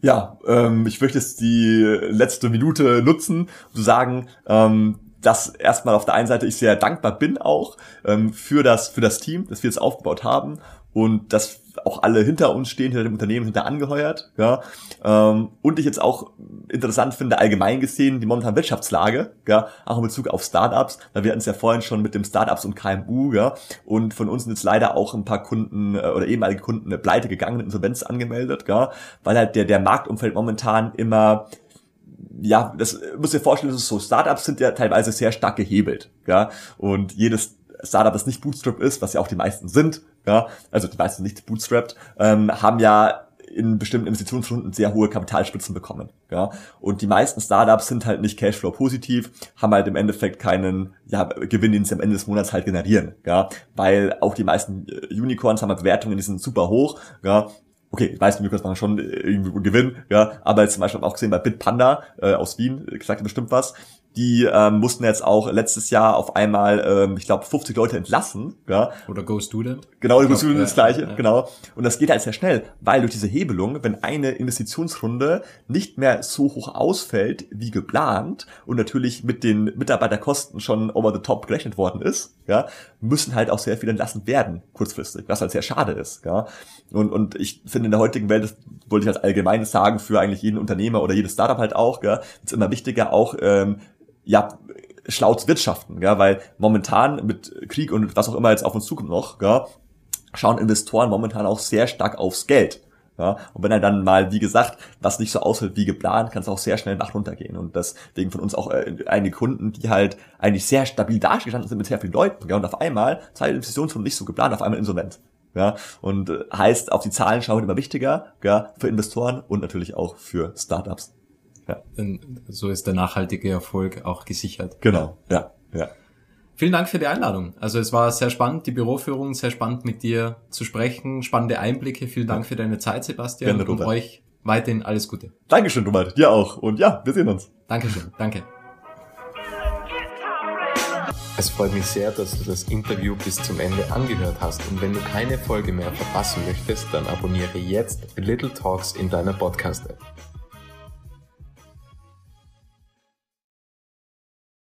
Ja, ähm, ich möchte jetzt die letzte Minute nutzen, um zu sagen, ähm, dass erstmal auf der einen Seite ich sehr dankbar bin auch ähm, für das für das Team, das wir jetzt aufgebaut haben und dass auch alle hinter uns stehen, hinter dem Unternehmen, hinter angeheuert. Ja, ähm, und ich jetzt auch interessant finde, allgemein gesehen, die momentane Wirtschaftslage, ja, auch in Bezug auf Startups, weil wir hatten es ja vorhin schon mit dem Startups und KMU, ja, und von uns sind jetzt leider auch ein paar Kunden äh, oder ehemalige Kunden eine pleite gegangen, Insolvenz angemeldet, ja, weil halt der, der Marktumfeld momentan immer ja, das muss dir vorstellen, das ist so, Startups sind ja teilweise sehr stark gehebelt, ja, und jedes Startup, das nicht Bootstrap ist, was ja auch die meisten sind, ja, also die meisten nicht bootstrapped, ähm, haben ja in bestimmten Investitionsrunden sehr hohe Kapitalspitzen bekommen, ja, und die meisten Startups sind halt nicht Cashflow positiv, haben halt im Endeffekt keinen, ja, Gewinn, den sie am Ende des Monats halt generieren, ja, weil auch die meisten äh, Unicorns haben halt Bewertungen, die sind super hoch, ja, okay, die meisten Unicorns machen schon äh, irgendwie Gewinn, ja, aber jetzt zum Beispiel auch gesehen bei Bitpanda äh, aus Wien, äh, sagt ihr bestimmt was, die ähm, mussten jetzt auch letztes Jahr auf einmal, ähm, ich glaube, 50 Leute entlassen, ja, Oder Go Student? Genau, glaub, Position ist das gleiche, ja. genau. Und das geht halt sehr schnell, weil durch diese Hebelung, wenn eine Investitionsrunde nicht mehr so hoch ausfällt wie geplant und natürlich mit den Mitarbeiterkosten schon over the top gerechnet worden ist, ja, müssen halt auch sehr viele entlassen werden, kurzfristig, was halt sehr schade ist, ja. Und, und ich finde in der heutigen Welt, das wollte ich als allgemeines sagen, für eigentlich jeden Unternehmer oder jedes Startup halt auch, ja, ist immer wichtiger auch, ähm, ja, schlau zu wirtschaften, ja, weil momentan mit Krieg und was auch immer jetzt auf uns zukommt noch, ja, schauen Investoren momentan auch sehr stark aufs Geld. Ja, und wenn er dann mal, wie gesagt, was nicht so ausfällt wie geplant, kann es auch sehr schnell nach runtergehen. Und deswegen von uns auch äh, einige Kunden, die halt eigentlich sehr stabil dagestanden sind mit sehr vielen Leuten. Ja, und auf einmal, Zeit Investitionsrunde nicht so geplant, auf einmal insolvent. Ja, und äh, heißt, auf die Zahlen schauen immer wichtiger, ja, für Investoren und natürlich auch für Startups. Denn so ist der nachhaltige Erfolg auch gesichert. Genau, ja, ja. Vielen Dank für die Einladung. Also es war sehr spannend, die Büroführung, sehr spannend mit dir zu sprechen, spannende Einblicke. Vielen Dank für deine Zeit, Sebastian. Gerne, und euch weiterhin alles Gute. Dankeschön, Robert. Dir auch. Und ja, wir sehen uns. Dankeschön. Danke. Es freut mich sehr, dass du das Interview bis zum Ende angehört hast und wenn du keine Folge mehr verpassen möchtest, dann abonniere jetzt Little Talks in deiner Podcast-App.